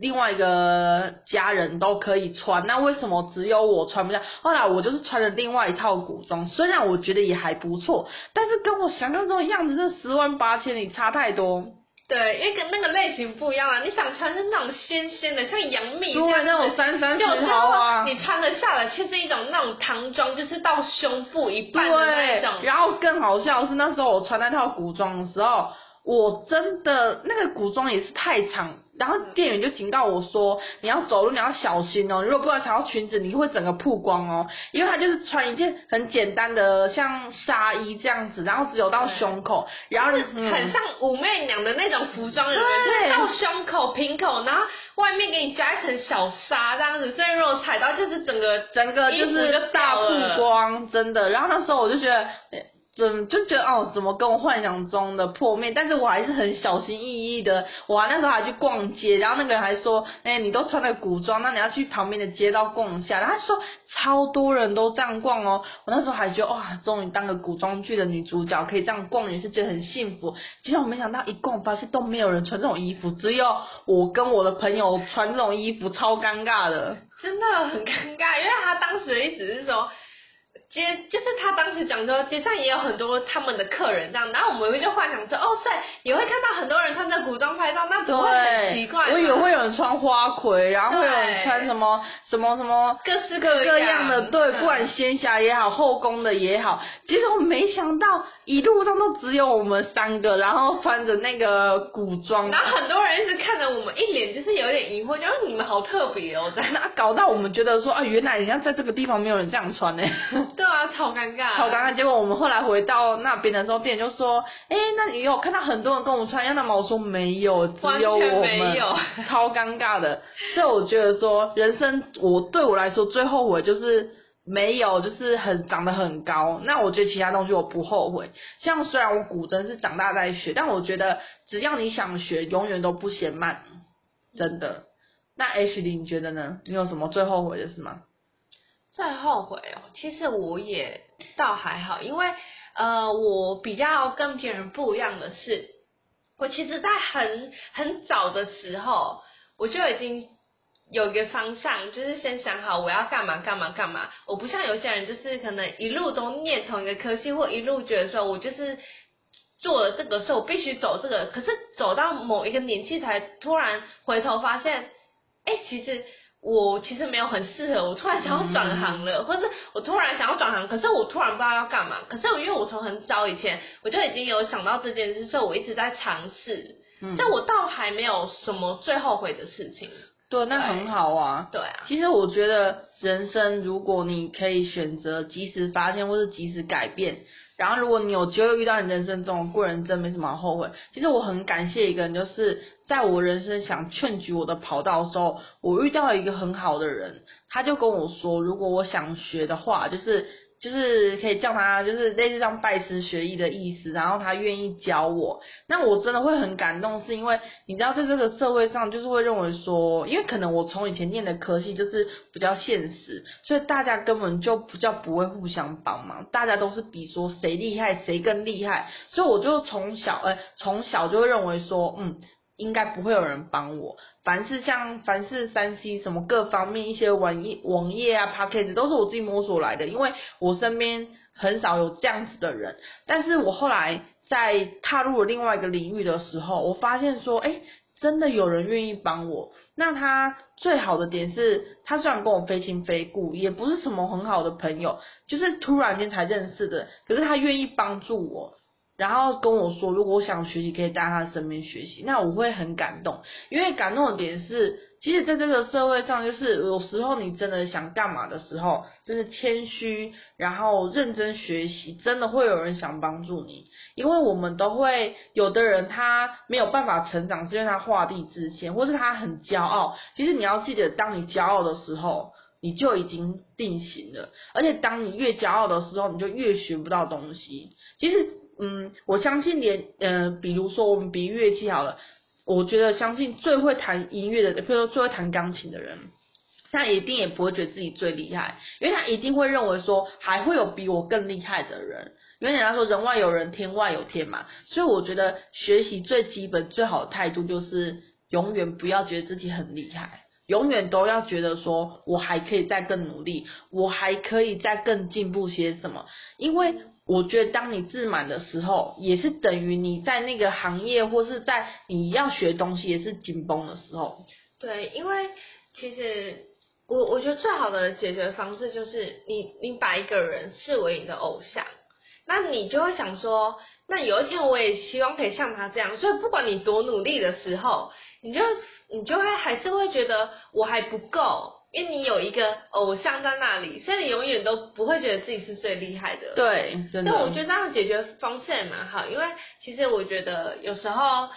另外一个家人都可以穿，那为什么只有我穿不下？后来我就是穿了另外一套古装，虽然我觉得也还不错，但是跟我想象中的样子，这十万八千里差太多。对，因为跟那个类型不一样啊！你想穿是那种纤纤的，像杨幂这样那种三三十条啊，你穿得下来，却是一种那种唐装，就是到胸部一半的那种。然后更好笑的是，那时候我穿那套古装的时候，我真的那个古装也是太长。然后店员就警告我说：“你要走路，你要小心哦！如果不然踩到裙子，你会整个曝光哦。因为他就是穿一件很简单的像纱衣这样子，然后只有到胸口，然后、嗯、很像武媚娘的那种服装，有没有？就是到胸口、平口，然后外面给你加一层小纱这样子，所以如果踩到就是整个整个就是大曝光，真的。然后那时候我就觉得。”怎么就觉得哦，怎么跟我幻想中的破灭？但是我还是很小心翼翼的。我还那时候还去逛街，然后那个人还说：“哎、你都穿的古装，那你要去旁边的街道逛一下。”然后他说超多人都这样逛哦。我那时候还觉得哇，终于当个古装剧的女主角可以这样逛，也是觉得很幸福。其实我没想到一逛发现都没有人穿这种衣服，只有我跟我的朋友穿这种衣服，超尴尬的。真的很尴尬，因为他当时的意思是说。街就是他当时讲说，街上也有很多他们的客人这样，然后我们就幻想说，哦，所以也会看到很多人穿着古装拍照，那不会很奇怪。我以为会有人穿花魁，然后会有人穿什么什么什么各式各各样的，对，不管仙侠也好，后宫的也好，其实我没想到一路上都只有我们三个，然后穿着那个古装，然后很多人一直看着我们，一脸就是有点疑惑，就是你们好特别哦，在那搞到我们觉得说，啊，原来人家在这个地方没有人这样穿呢。对 啊，超尴尬。超尴尬。结果我们后来回到那边的时候，店员就说：“哎、欸，那你有看到很多人跟我们穿一样的吗？”我说：“没有，只有我们。”没有。超尴尬的。所以我觉得说，人生我对我来说最后悔就是没有，就是很长得很高。那我觉得其他东西我不后悔。像虽然我古筝是长大在学，但我觉得只要你想学，永远都不嫌慢。真的。那 H 里你觉得呢？你有什么最后悔的事吗？最后悔哦，其实我也倒还好，因为呃，我比较跟别人不一样的是，我其实在很很早的时候，我就已经有一个方向，就是先想好我要干嘛干嘛干嘛。我不像有些人，就是可能一路都念同一个科系，或一路觉得说我就是做了这个事，我必须走这个。可是走到某一个年纪，才突然回头发现，哎，其实。我其实没有很适合，我突然想要转行了，嗯、或者是我突然想要转行，可是我突然不知道要干嘛。可是我因为我从很早以前我就已经有想到这件事，所以我一直在尝试。嗯，所以我倒还没有什么最后悔的事情。对，那很好啊。对啊。其实我觉得人生，如果你可以选择及时发现，或是及时改变。然后，如果你有机会遇到你人生中的贵人，真没什么好后悔。其实我很感谢一个人，就是在我人生想劝举我的跑道的时候，我遇到了一个很好的人，他就跟我说，如果我想学的话，就是。就是可以叫他，就是类似像拜师学艺的意思，然后他愿意教我，那我真的会很感动，是因为你知道，在这个社会上，就是会认为说，因为可能我从以前念的科系就是比较现实，所以大家根本就不叫不会互相帮忙，大家都是比说谁厉害，谁更厉害，所以我就从小，呃，从小就会认为说，嗯。应该不会有人帮我。凡是像凡是三 C 什么各方面一些网页网页啊 Podcast 都是我自己摸索来的，因为我身边很少有这样子的人。但是我后来在踏入了另外一个领域的时候，我发现说，哎，真的有人愿意帮我。那他最好的点是，他虽然跟我非亲非故，也不是什么很好的朋友，就是突然间才认识的，可是他愿意帮助我。然后跟我说，如果我想学习，可以带他身边学习，那我会很感动。因为感动的点是，其实在这个社会上，就是有时候你真的想干嘛的时候，就是谦虚，然后认真学习，真的会有人想帮助你。因为我们都会，有的人他没有办法成长，是因为他画地自限，或是他很骄傲。其实你要记得，当你骄傲的时候，你就已经定型了。而且当你越骄傲的时候，你就越学不到东西。其实。嗯，我相信连呃，比如说我们比乐器好了，我觉得相信最会弹音乐的，比如说最会弹钢琴的人，他一定也不会觉得自己最厉害，因为他一定会认为说还会有比我更厉害的人，因为人家说人外有人，天外有天嘛，所以我觉得学习最基本最好的态度就是永远不要觉得自己很厉害，永远都要觉得说我还可以再更努力，我还可以再更进步些什么，因为。我觉得当你自满的时候，也是等于你在那个行业或是在你要学东西也是紧绷的时候。对，因为其实我我觉得最好的解决方式就是你你把一个人视为你的偶像，那你就会想说，那有一天我也希望可以像他这样，所以不管你多努力的时候，你就你就会还是会觉得我还不够。因为你有一个偶像在那里，所以你永远都不会觉得自己是最厉害的。对，真的。但我觉得这样解决方式也蛮好，因为其实我觉得有时候，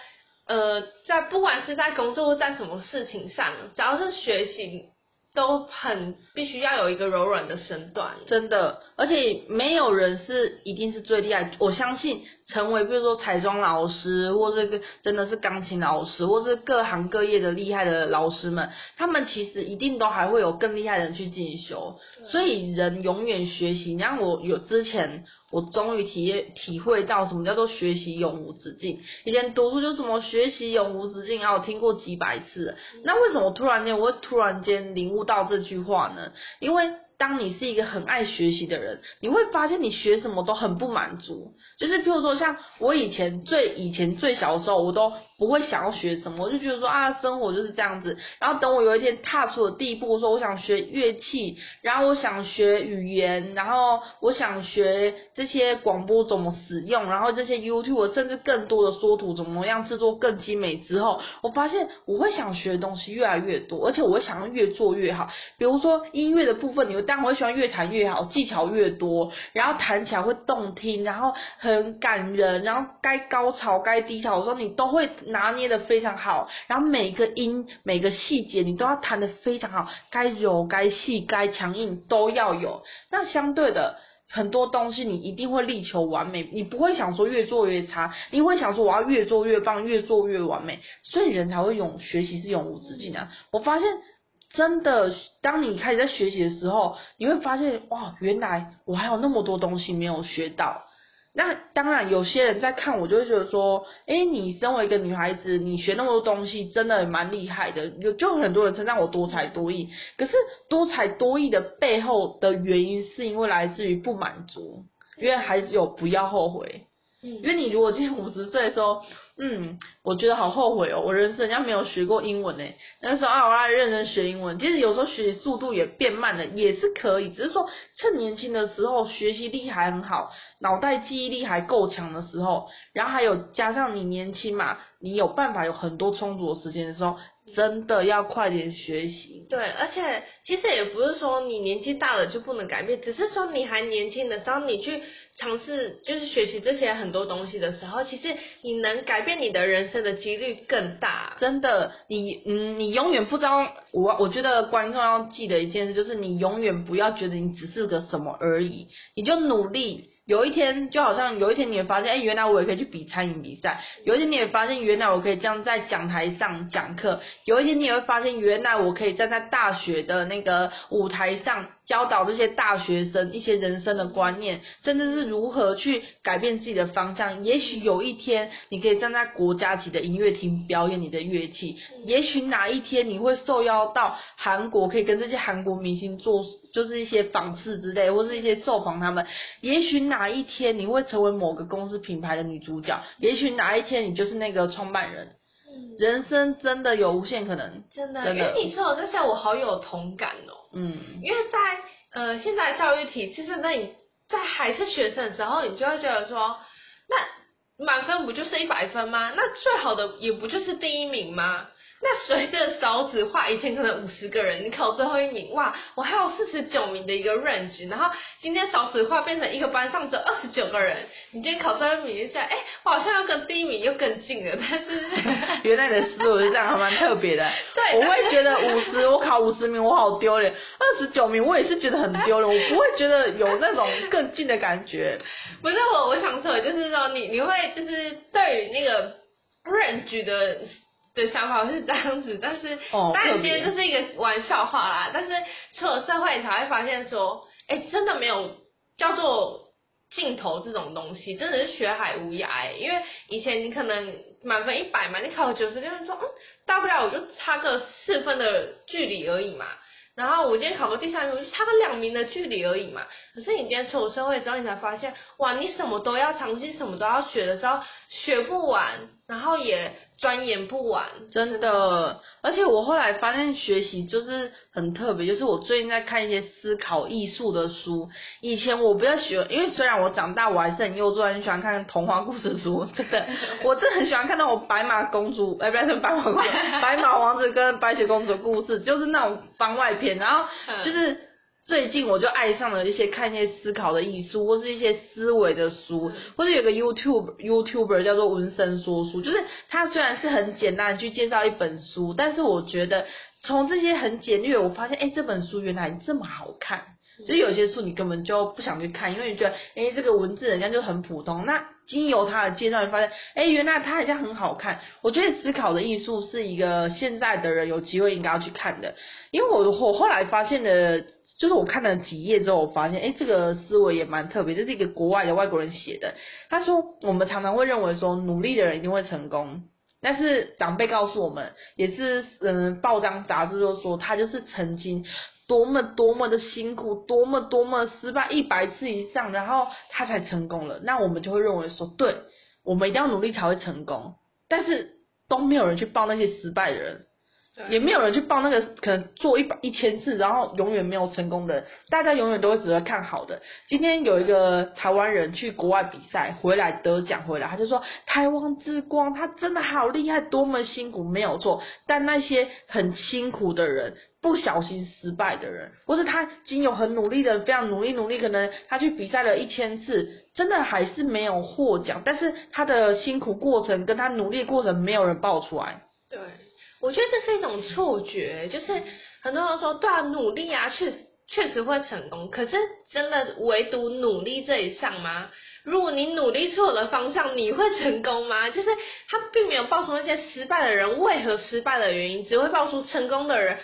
呃，在不管是在工作或在什么事情上，只要是学习，都很必须要有一个柔软的身段，真的，而且没有人是一定是最厉害。我相信成为比如说彩妆老师，或这个真的是钢琴老师，或是各行各业的厉害的老师们，他们其实一定都还会有更厉害的人去进修。所以人永远学习。你让我有之前。我终于体验体会到什么叫做学习永无止境。以前读书就什么学习永无止境啊，我听过几百次。那为什么突然间我会突然间领悟到这句话呢？因为当你是一个很爱学习的人，你会发现你学什么都很不满足。就是譬如说，像我以前最以前最小的时候，我都。不会想要学什么，我就觉得说啊，生活就是这样子。然后等我有一天踏出了第一步，说我想学乐器，然后我想学语言，然后我想学这些广播怎么使用，然后这些 YouTube 甚至更多的缩图怎么样制作更精美之后，我发现我会想学的东西越来越多，而且我会想要越做越好。比如说音乐的部分，你当然会希望越弹越好，技巧越多，然后弹起来会动听，然后很感人，然后该高潮该低潮的时候，你都会。拿捏的非常好，然后每个音每个细节你都要弹得非常好，该柔该细该强硬都要有。那相对的很多东西你一定会力求完美，你不会想说越做越差，你会想说我要越做越棒，越做越完美，所以人才会永学习是永无止境的。我发现真的，当你开始在学习的时候，你会发现哇，原来我还有那么多东西没有学到。那当然，有些人在看我就会觉得说，哎、你身为一个女孩子，你学那么多东西，真的蛮厉害的。有就很多人称赞我多才多艺，可是多才多艺的背后的原因，是因为来自于不满足，因为还有不要后悔。因为你如果今天五十岁的时候。嗯，我觉得好后悔哦，我人生人家没有学过英文呢。那时候啊，我来认真学英文，其实有时候学习速度也变慢了，也是可以，只是说趁年轻的时候学习力还很好，脑袋记忆力还够强的时候，然后还有加上你年轻嘛，你有办法有很多充足的时间的时候。真的要快点学习。对，而且其实也不是说你年纪大了就不能改变，只是说你还年轻的时候，你去尝试就是学习这些很多东西的时候，其实你能改变你的人生的几率更大。真的，你嗯，你永远不知道。我我觉得观众要记得一件事，就是你永远不要觉得你只是个什么而已，你就努力。有一天，就好像有一天你会发现，哎，原来我也可以去比餐饮比赛。有一天你也发现，原来我可以这样在讲台上讲课。有一天你也会发现，原来我可以站在大学的那个舞台上。教导这些大学生一些人生的观念，甚至是如何去改变自己的方向。也许有一天，你可以站在国家级的音乐厅表演你的乐器。也许哪一天，你会受邀到韩国，可以跟这些韩国明星做，就是一些访视之类，或是一些受访他们。也许哪一天，你会成为某个公司品牌的女主角。也许哪一天，你就是那个创办人。人生真的有无限可能，真的。真的，因为你说的这下，我好有同感哦。嗯，因为在呃现在教育体系，那你在还是学生的时候，你就会觉得说，那满分不就是一百分吗？那最好的也不就是第一名吗？那随着少子化，以前可能五十个人，你考最后一名，哇，我还有四十九名的一个 range，然后今天少子化变成一个班上只有二十九个人，你今天考最后一名一下，哎，我好像要跟第一名又更近了，但是 原来的思路是这样，还蛮特别的。对，我会觉得五十我考五十名我好丢脸，二十九名我也是觉得很丢脸，我不会觉得有那种更近的感觉。不是我，我想说就是说你你会就是对于那个 range 的。的想法是这样子，但是当然今天就是一个玩笑话啦。但是出了社会，你才会发现说，哎、欸，真的没有叫做尽头这种东西，真的是学海无涯。哎，因为以前你可能满分一百嘛，你考了九十，就是说，嗯，大不了我就差个四分的距离而已嘛。然后我今天考个第三名，我就差个两名的距离而已嘛。可是你今天出了社会之后，你才发现，哇，你什么都要尝试，什么都要学的时候，学不完，然后也。钻研不完，真的。而且我后来发现学习就是很特别，就是我最近在看一些思考艺术的书。以前我比较喜欢，因为虽然我长大我还是很幼稚，很喜欢看童话故事书，真的，我真的很喜欢看那种白马公主，哎，不是白马公主，白马王子跟白雪公主的故事，就是那种番外篇。然后就是最近我就爱上了一些看一些思考的艺术，或是一些思维的书，或者有个 YouTube YouTuber 叫做文森说书，就是他虽然是很简单的去介绍一本书，但是我觉得从这些很简略，我发现哎，这本书原来这么好看。就是有些书你根本就不想去看，因为你觉得哎，这个文字人家就很普通。那经由他的介绍，你发现哎，原来他好像很好看。我觉得思考的艺术是一个现在的人有机会应该要去看的，因为我我后来发现的。就是我看了几页之后，我发现，哎，这个思维也蛮特别。这是一个国外的外国人写的。他说，我们常常会认为说，努力的人一定会成功。但是长辈告诉我们，也是，嗯，报章杂志就说，他就是曾经多么多么的辛苦，多么多么失败一百次以上，然后他才成功了。那我们就会认为说，对，我们一定要努力才会成功。但是都没有人去报那些失败的人。也没有人去报那个可能做一百一千次，然后永远没有成功的，大家永远都会只会看好的。今天有一个台湾人去国外比赛回来得奖回来，他就说台湾之光，他真的好厉害，多么辛苦，没有错。但那些很辛苦的人，不小心失败的人，或是他经有很努力的，非常努力努力，可能他去比赛了一千次，真的还是没有获奖。但是他的辛苦过程跟他努力过程，没有人爆出来。对。我觉得这是一种错觉，就是很多人说，对啊，努力啊，确实确实会成功。可是真的唯独努力这一项吗？如果你努力错了方向，你会成功吗？就是他并没有爆出那些失败的人为何失败的原因，只会爆出成功的人。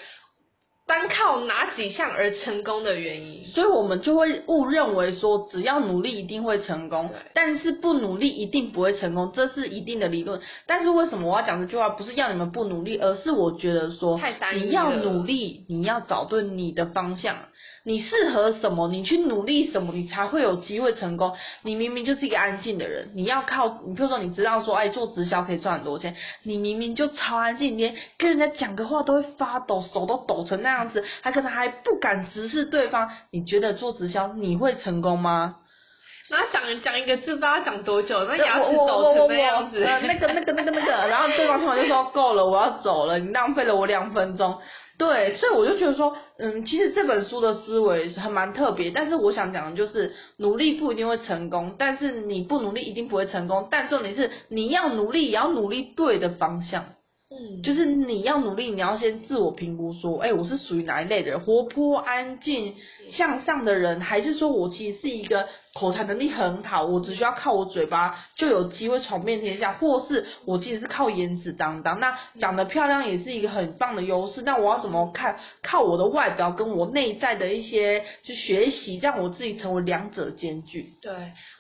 单靠哪几项而成功的原因，所以我们就会误认为说，只要努力一定会成功，但是不努力一定不会成功，这是一定的理论。但是为什么我要讲这句话？不是要你们不努力，而是我觉得说，你要努力，你要找对你的方向。你适合什么？你去努力什么？你才会有机会成功。你明明就是一个安静的人，你要靠你，比如说你知道说，哎，做直销可以赚很多钱，你明明就超安静，连跟人家讲个话都会发抖，手都抖成那样子，还可能还不敢直视对方。你觉得做直销你会成功吗？然后讲讲一个字，不知道讲多久，那牙齿抖成那样子，那个那个那个那个，然后对方突然就说够了，我要走了，你浪费了我两分钟。对，所以我就觉得说，嗯，其实这本书的思维还蛮特别，但是我想讲的就是，努力不一定会成功，但是你不努力一定不会成功，但重点是你要努力，也要努力对的方向。嗯，就是你要努力，你要先自我评估说，哎，我是属于哪一类的人？活泼、安静、向上的人，还是说我其实是一个口才能力很好，我只需要靠我嘴巴就有机会闯遍天下，或是我其实是靠颜值担当，那长得漂亮也是一个很棒的优势。那我要怎么看？靠我的外表跟我内在的一些去学习，让我自己成为两者兼具。对，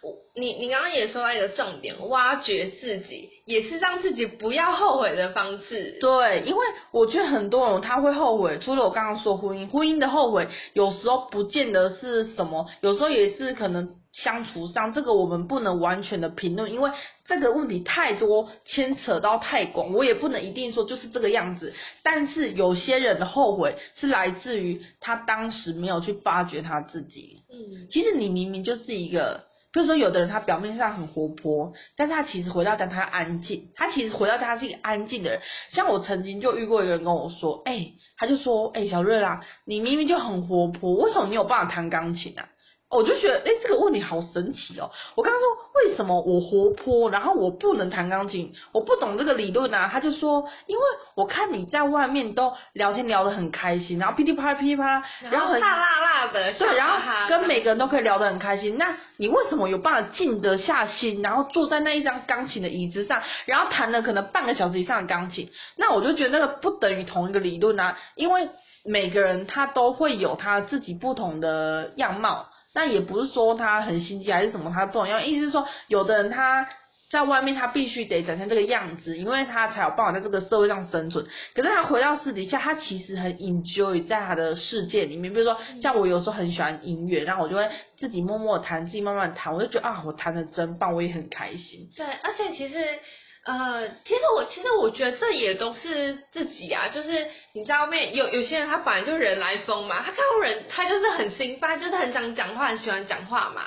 我。你你刚刚也说到一个重点，挖掘自己也是让自己不要后悔的方式。对，因为我觉得很多人他会后悔，除了我刚刚说婚姻，婚姻的后悔有时候不见得是什么，有时候也是可能相处上，这个我们不能完全的评论，因为这个问题太多，牵扯到太广，我也不能一定说就是这个样子。但是有些人的后悔是来自于他当时没有去发掘他自己。嗯，其实你明明就是一个。比如说，有的人他表面上很活泼，但是他其实回到家他安静，他其实回到家他是一个安静的人。像我曾经就遇过一个人跟我说，哎、欸，他就说，哎、欸，小瑞啦，你明明就很活泼，为什么你有办法弹钢琴啊？我就觉得，哎、欸，这个问题好神奇哦。我刚刚说，为什么我活泼，然后我不能弹钢琴？我不懂这个理论啊。他就说，因为我看你在外面都聊天聊得很开心，然后噼里啪啦噼里啪啦，然后很大辣辣的，对，然后跟每个人都可以聊得很开心。那你为什么有办法静得下心，然后坐在那一张钢琴的椅子上，然后弹了可能半个小时以上的钢琴？那我就觉得那个不等于同一个理论啊，因为每个人他都会有他自己不同的样貌。那也不是说他很心机还是什么，他不重要。意思是说，有的人他在外面他必须得展现这个样子，因为他才有办法在这个社会上生存。可是他回到私底下，他其实很 enjoy 在他的世界里面。比如说，像我有时候很喜欢音乐，然后我就会自己默默弹，自己慢慢弹，我就觉得啊，我弹的真棒，我也很开心。对，而且其实。呃，其实我其实我觉得这也都是自己啊，就是你在外面有有些人他本来就人来疯嘛，他看到人他就是很兴奋，就是很想讲话，很喜欢讲话嘛。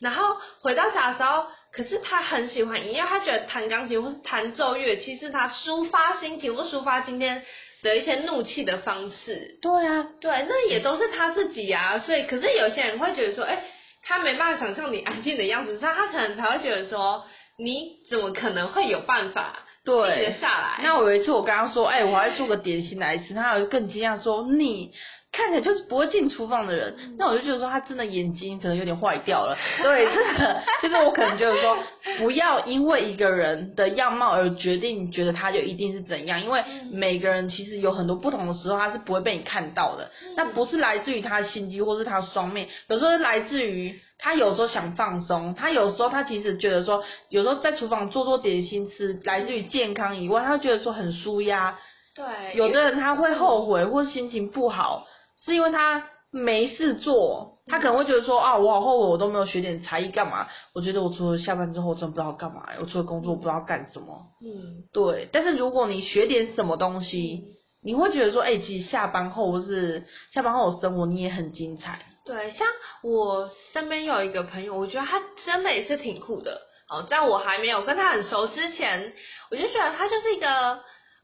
然后回到家的时候，可是他很喜欢音乐，他觉得弹钢琴或是弹奏乐器是他抒发心情或抒发今天的一些怒气的方式。对啊，对，那也都是他自己啊。所以，可是有些人会觉得说，哎，他没办法想象你安静的样子，他他可能才会觉得说，你怎么可能会有办法静得下来？那我有一次我跟他说，哎，我还做个点心来吃，他有更惊讶说你。看起来就是不会进厨房的人，那我就觉得说他真的眼睛可能有点坏掉了。对，真的，就是我可能觉得说，不要因为一个人的样貌而决定觉得他就一定是怎样，因为每个人其实有很多不同的时候，他是不会被你看到的。那不是来自于他的心机，或是他双面，有时候是来自于他有时候想放松，他有时候他其实觉得说，有时候在厨房做做点心吃，来自于健康以外，他会觉得说很舒压。对，有的人他会后悔或心情不好。是因为他没事做，他可能会觉得说啊，我好后悔，我都没有学点才艺干嘛？我觉得我除了下班之后，真不知道干嘛，我除了工作不知道干什么。嗯，对。但是如果你学点什么东西，你会觉得说，哎、欸，其实下班后或是下班后的生活你也很精彩。对，像我身边有一个朋友，我觉得他真的也是挺酷的。哦，在我还没有跟他很熟之前，我就觉得他就是一个。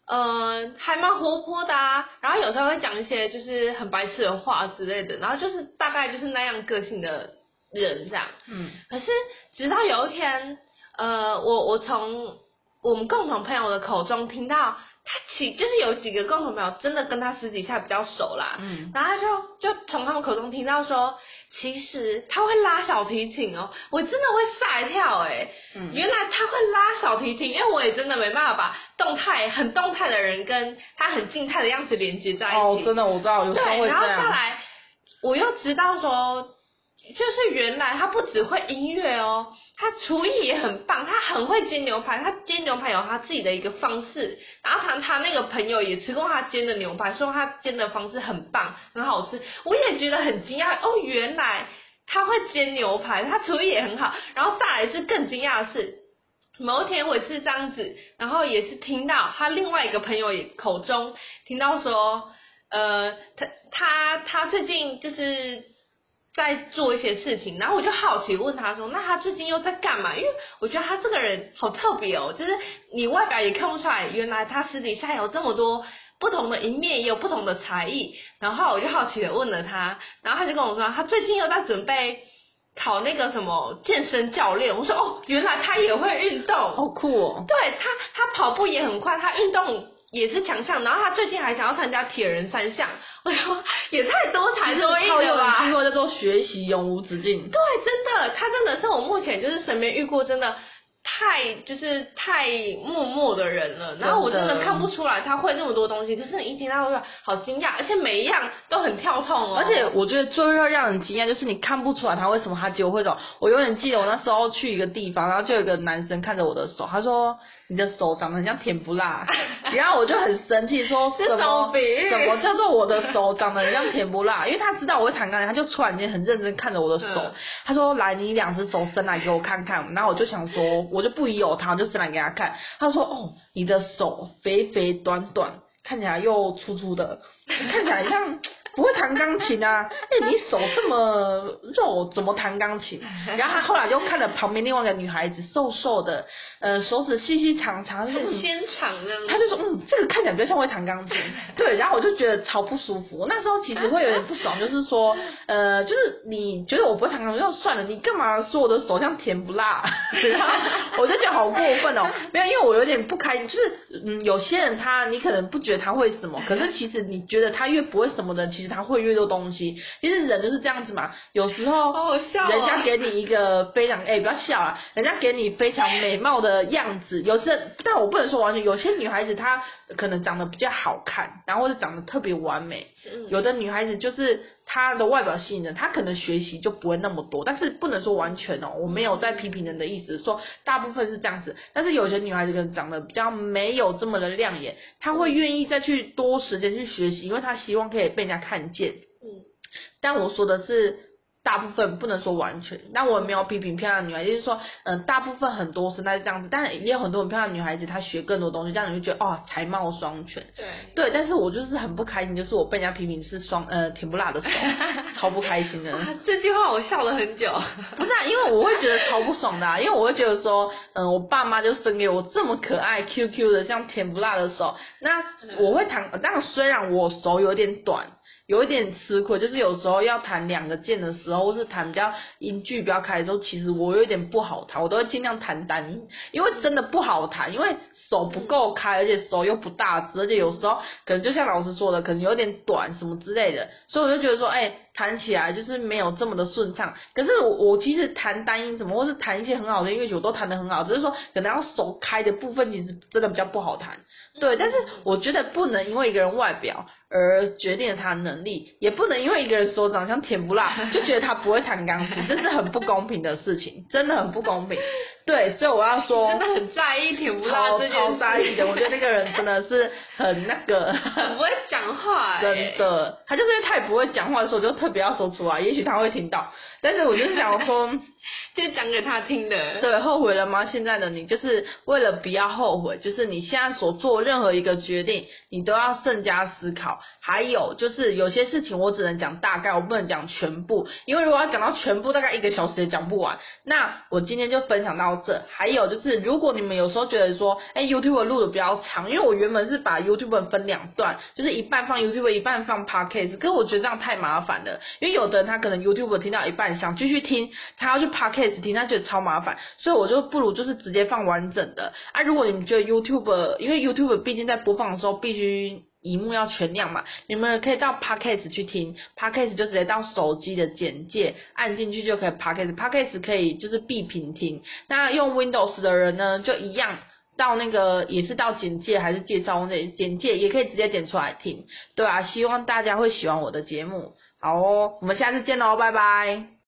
呃，还蛮活泼的啊，然后有时候会讲一些就是很白痴的话之类的，然后就是大概就是那样个性的人这样。嗯。可是直到有一天，呃，我我从我们共同朋友的口中听到。他其就是有几个共同朋友真的跟他私底下比较熟啦，嗯，然后他就就从他们口中听到说，其实他会拉小提琴哦，我真的会吓一跳哎，嗯，原来他会拉小提琴，因为我也真的没办法把动态很动态的人跟他很静态的样子连接在一起，哦，真的我知道，有时候会这样。对，然后再来，我又知道说。就是原来他不只会音乐哦，他厨艺也很棒，他很会煎牛排，他煎牛排有他自己的一个方式。然后他他那个朋友也吃过他煎的牛排，说他煎的方式很棒，很好吃。我也觉得很惊讶哦，原来他会煎牛排，他厨艺也很好。然后再来是更惊讶的是，某一天我也是这样子，然后也是听到他另外一个朋友也口中听到说，呃，他他他最近就是。在做一些事情，然后我就好奇问他说：“那他最近又在干嘛？”因为我觉得他这个人好特别哦，就是你外表也看不出来，原来他私底下有这么多不同的一面，也有不同的才艺。然后我就好奇的问了他，然后他就跟我说，他最近又在准备考那个什么健身教练。我说：“哦，原来他也会运动，好酷哦。”对他，他跑步也很快，他运动。也是强项，然后他最近还想要参加铁人三项，我说也太多才多艺了吧？机会叫做学习永无止境。对，真的，他真的是我目前就是身边遇过真的。太就是太默默的人了，然后我真的看不出来他会那么多东西，可是你一听他会说好惊讶，而且每一样都很跳痛哦。而且我觉得最会让人惊讶就是你看不出来他为什么他就会走。我永远记得我那时候去一个地方，然后就有一个男生看着我的手，他说你的手长得很像甜不辣，然后我就很生气说什么什么叫做我的手长得很像甜不辣？因为他知道我会弹钢琴，他就突然间很认真看着我的手，他说来你两只手伸来给我看看，然后我就想说。我就不疑有他，就伸来给他看。他说：“哦，你的手肥肥短短，看起来又粗粗的，看起来像。”不会弹钢琴啊？哎、欸，你手这么肉，怎么弹钢琴？然后他后来又看了旁边另外一个女孩子，瘦瘦的，呃，手指细细长长，很纤长的。他就说，嗯，这个看起来比较像会弹钢琴。对，然后我就觉得超不舒服。那时候其实会有点不爽，就是说，呃，就是你觉得我不会弹钢琴，就算了，你干嘛说我的手像甜不辣？然后我就觉得好过分哦。没有，因为我有点不开心，就是嗯，有些人他你可能不觉得他会什么，可是其实你觉得他越不会什么的，其实。他会越多东西，其实人就是这样子嘛。有时候，人家给你一个非常哎、欸，不要笑啊，人家给你非常美貌的样子，有时，但我不能说完全。有些女孩子她可能长得比较好看，然后或者长得特别完美。有的女孩子就是她的外表吸引人，她可能学习就不会那么多。但是不能说完全哦，我没有在批评人的意思，说大部分是这样子。但是有些女孩子可能长得比较没有这么的亮眼，她会愿意再去多时间去学习，因为她希望可以被人家看见。嗯，但我说的是。大部分不能说完全，但我也没有批评漂亮女孩，就是说，嗯，大部分很多是那是这样子，但也有很多很漂亮女孩子，她学更多东西，这样你就觉得哦，才貌双全。对。对，但是我就是很不开心，就是我被人家批评是双呃甜不辣的手，超不开心的。这句话我笑了很久。不是啊，因为我会觉得超不爽的啊，因为我会觉得说，嗯，我爸妈就生给我这么可爱 Q Q 的像甜不辣的手，那我会弹，当然虽然我手有点短。有一点吃亏，就是有时候要弹两个键的时候，或是弹比较音距比较开的时候，其实我有点不好弹，我都会尽量弹单音，因为真的不好弹，因为手不够开，而且手又不大只，而且有时候可能就像老师说的，可能有点短什么之类的，所以我就觉得说，哎、欸，弹起来就是没有这么的顺畅。可是我我其实弹单音什么，或是弹一些很好的音乐曲，我都弹得很好，只是说可能要手开的部分其实真的比较不好弹。对，但是我觉得不能因为一个人外表。而决定了他的能力，也不能因为一个人说长相甜不辣，就觉得他不会弹钢琴，这是很不公平的事情，真的很不公平。对，所以我要说，真的很在意甜不辣这件事，超在意的。我觉得那个人真的是很那个，很不会讲话、欸，真的。他就是因为他也不会讲话的时候，就特别要说出来，也许他会听到。但是我就是想说，就讲给他听的。对，后悔了吗？现在的你就是为了不要后悔，就是你现在所做任何一个决定，你都要慎加思考。还有就是有些事情我只能讲大概，我不能讲全部，因为如果要讲到全部，大概一个小时也讲不完。那我今天就分享到这。还有就是，如果你们有时候觉得说，哎，YouTube 录的比较长，因为我原本是把 YouTube 分两段，就是一半放 YouTube，一半放 Podcast，可是我觉得这样太麻烦了，因为有的人他可能 YouTube 听到一半想继续听，他要去 Podcast 听，他觉得超麻烦，所以我就不如就是直接放完整的。啊，如果你们觉得 YouTube，因为 YouTube 毕竟在播放的时候必须。荧幕要全亮嘛，你们可以到 Podcast 去听，Podcast 就直接到手机的简介按进去就可以 Podcast，Podcast 可以就是闭屏听。那用 Windows 的人呢，就一样到那个也是到简介还是介绍那简介也可以直接点出来听。对啊，希望大家会喜欢我的节目。好哦，我们下次见喽，拜拜。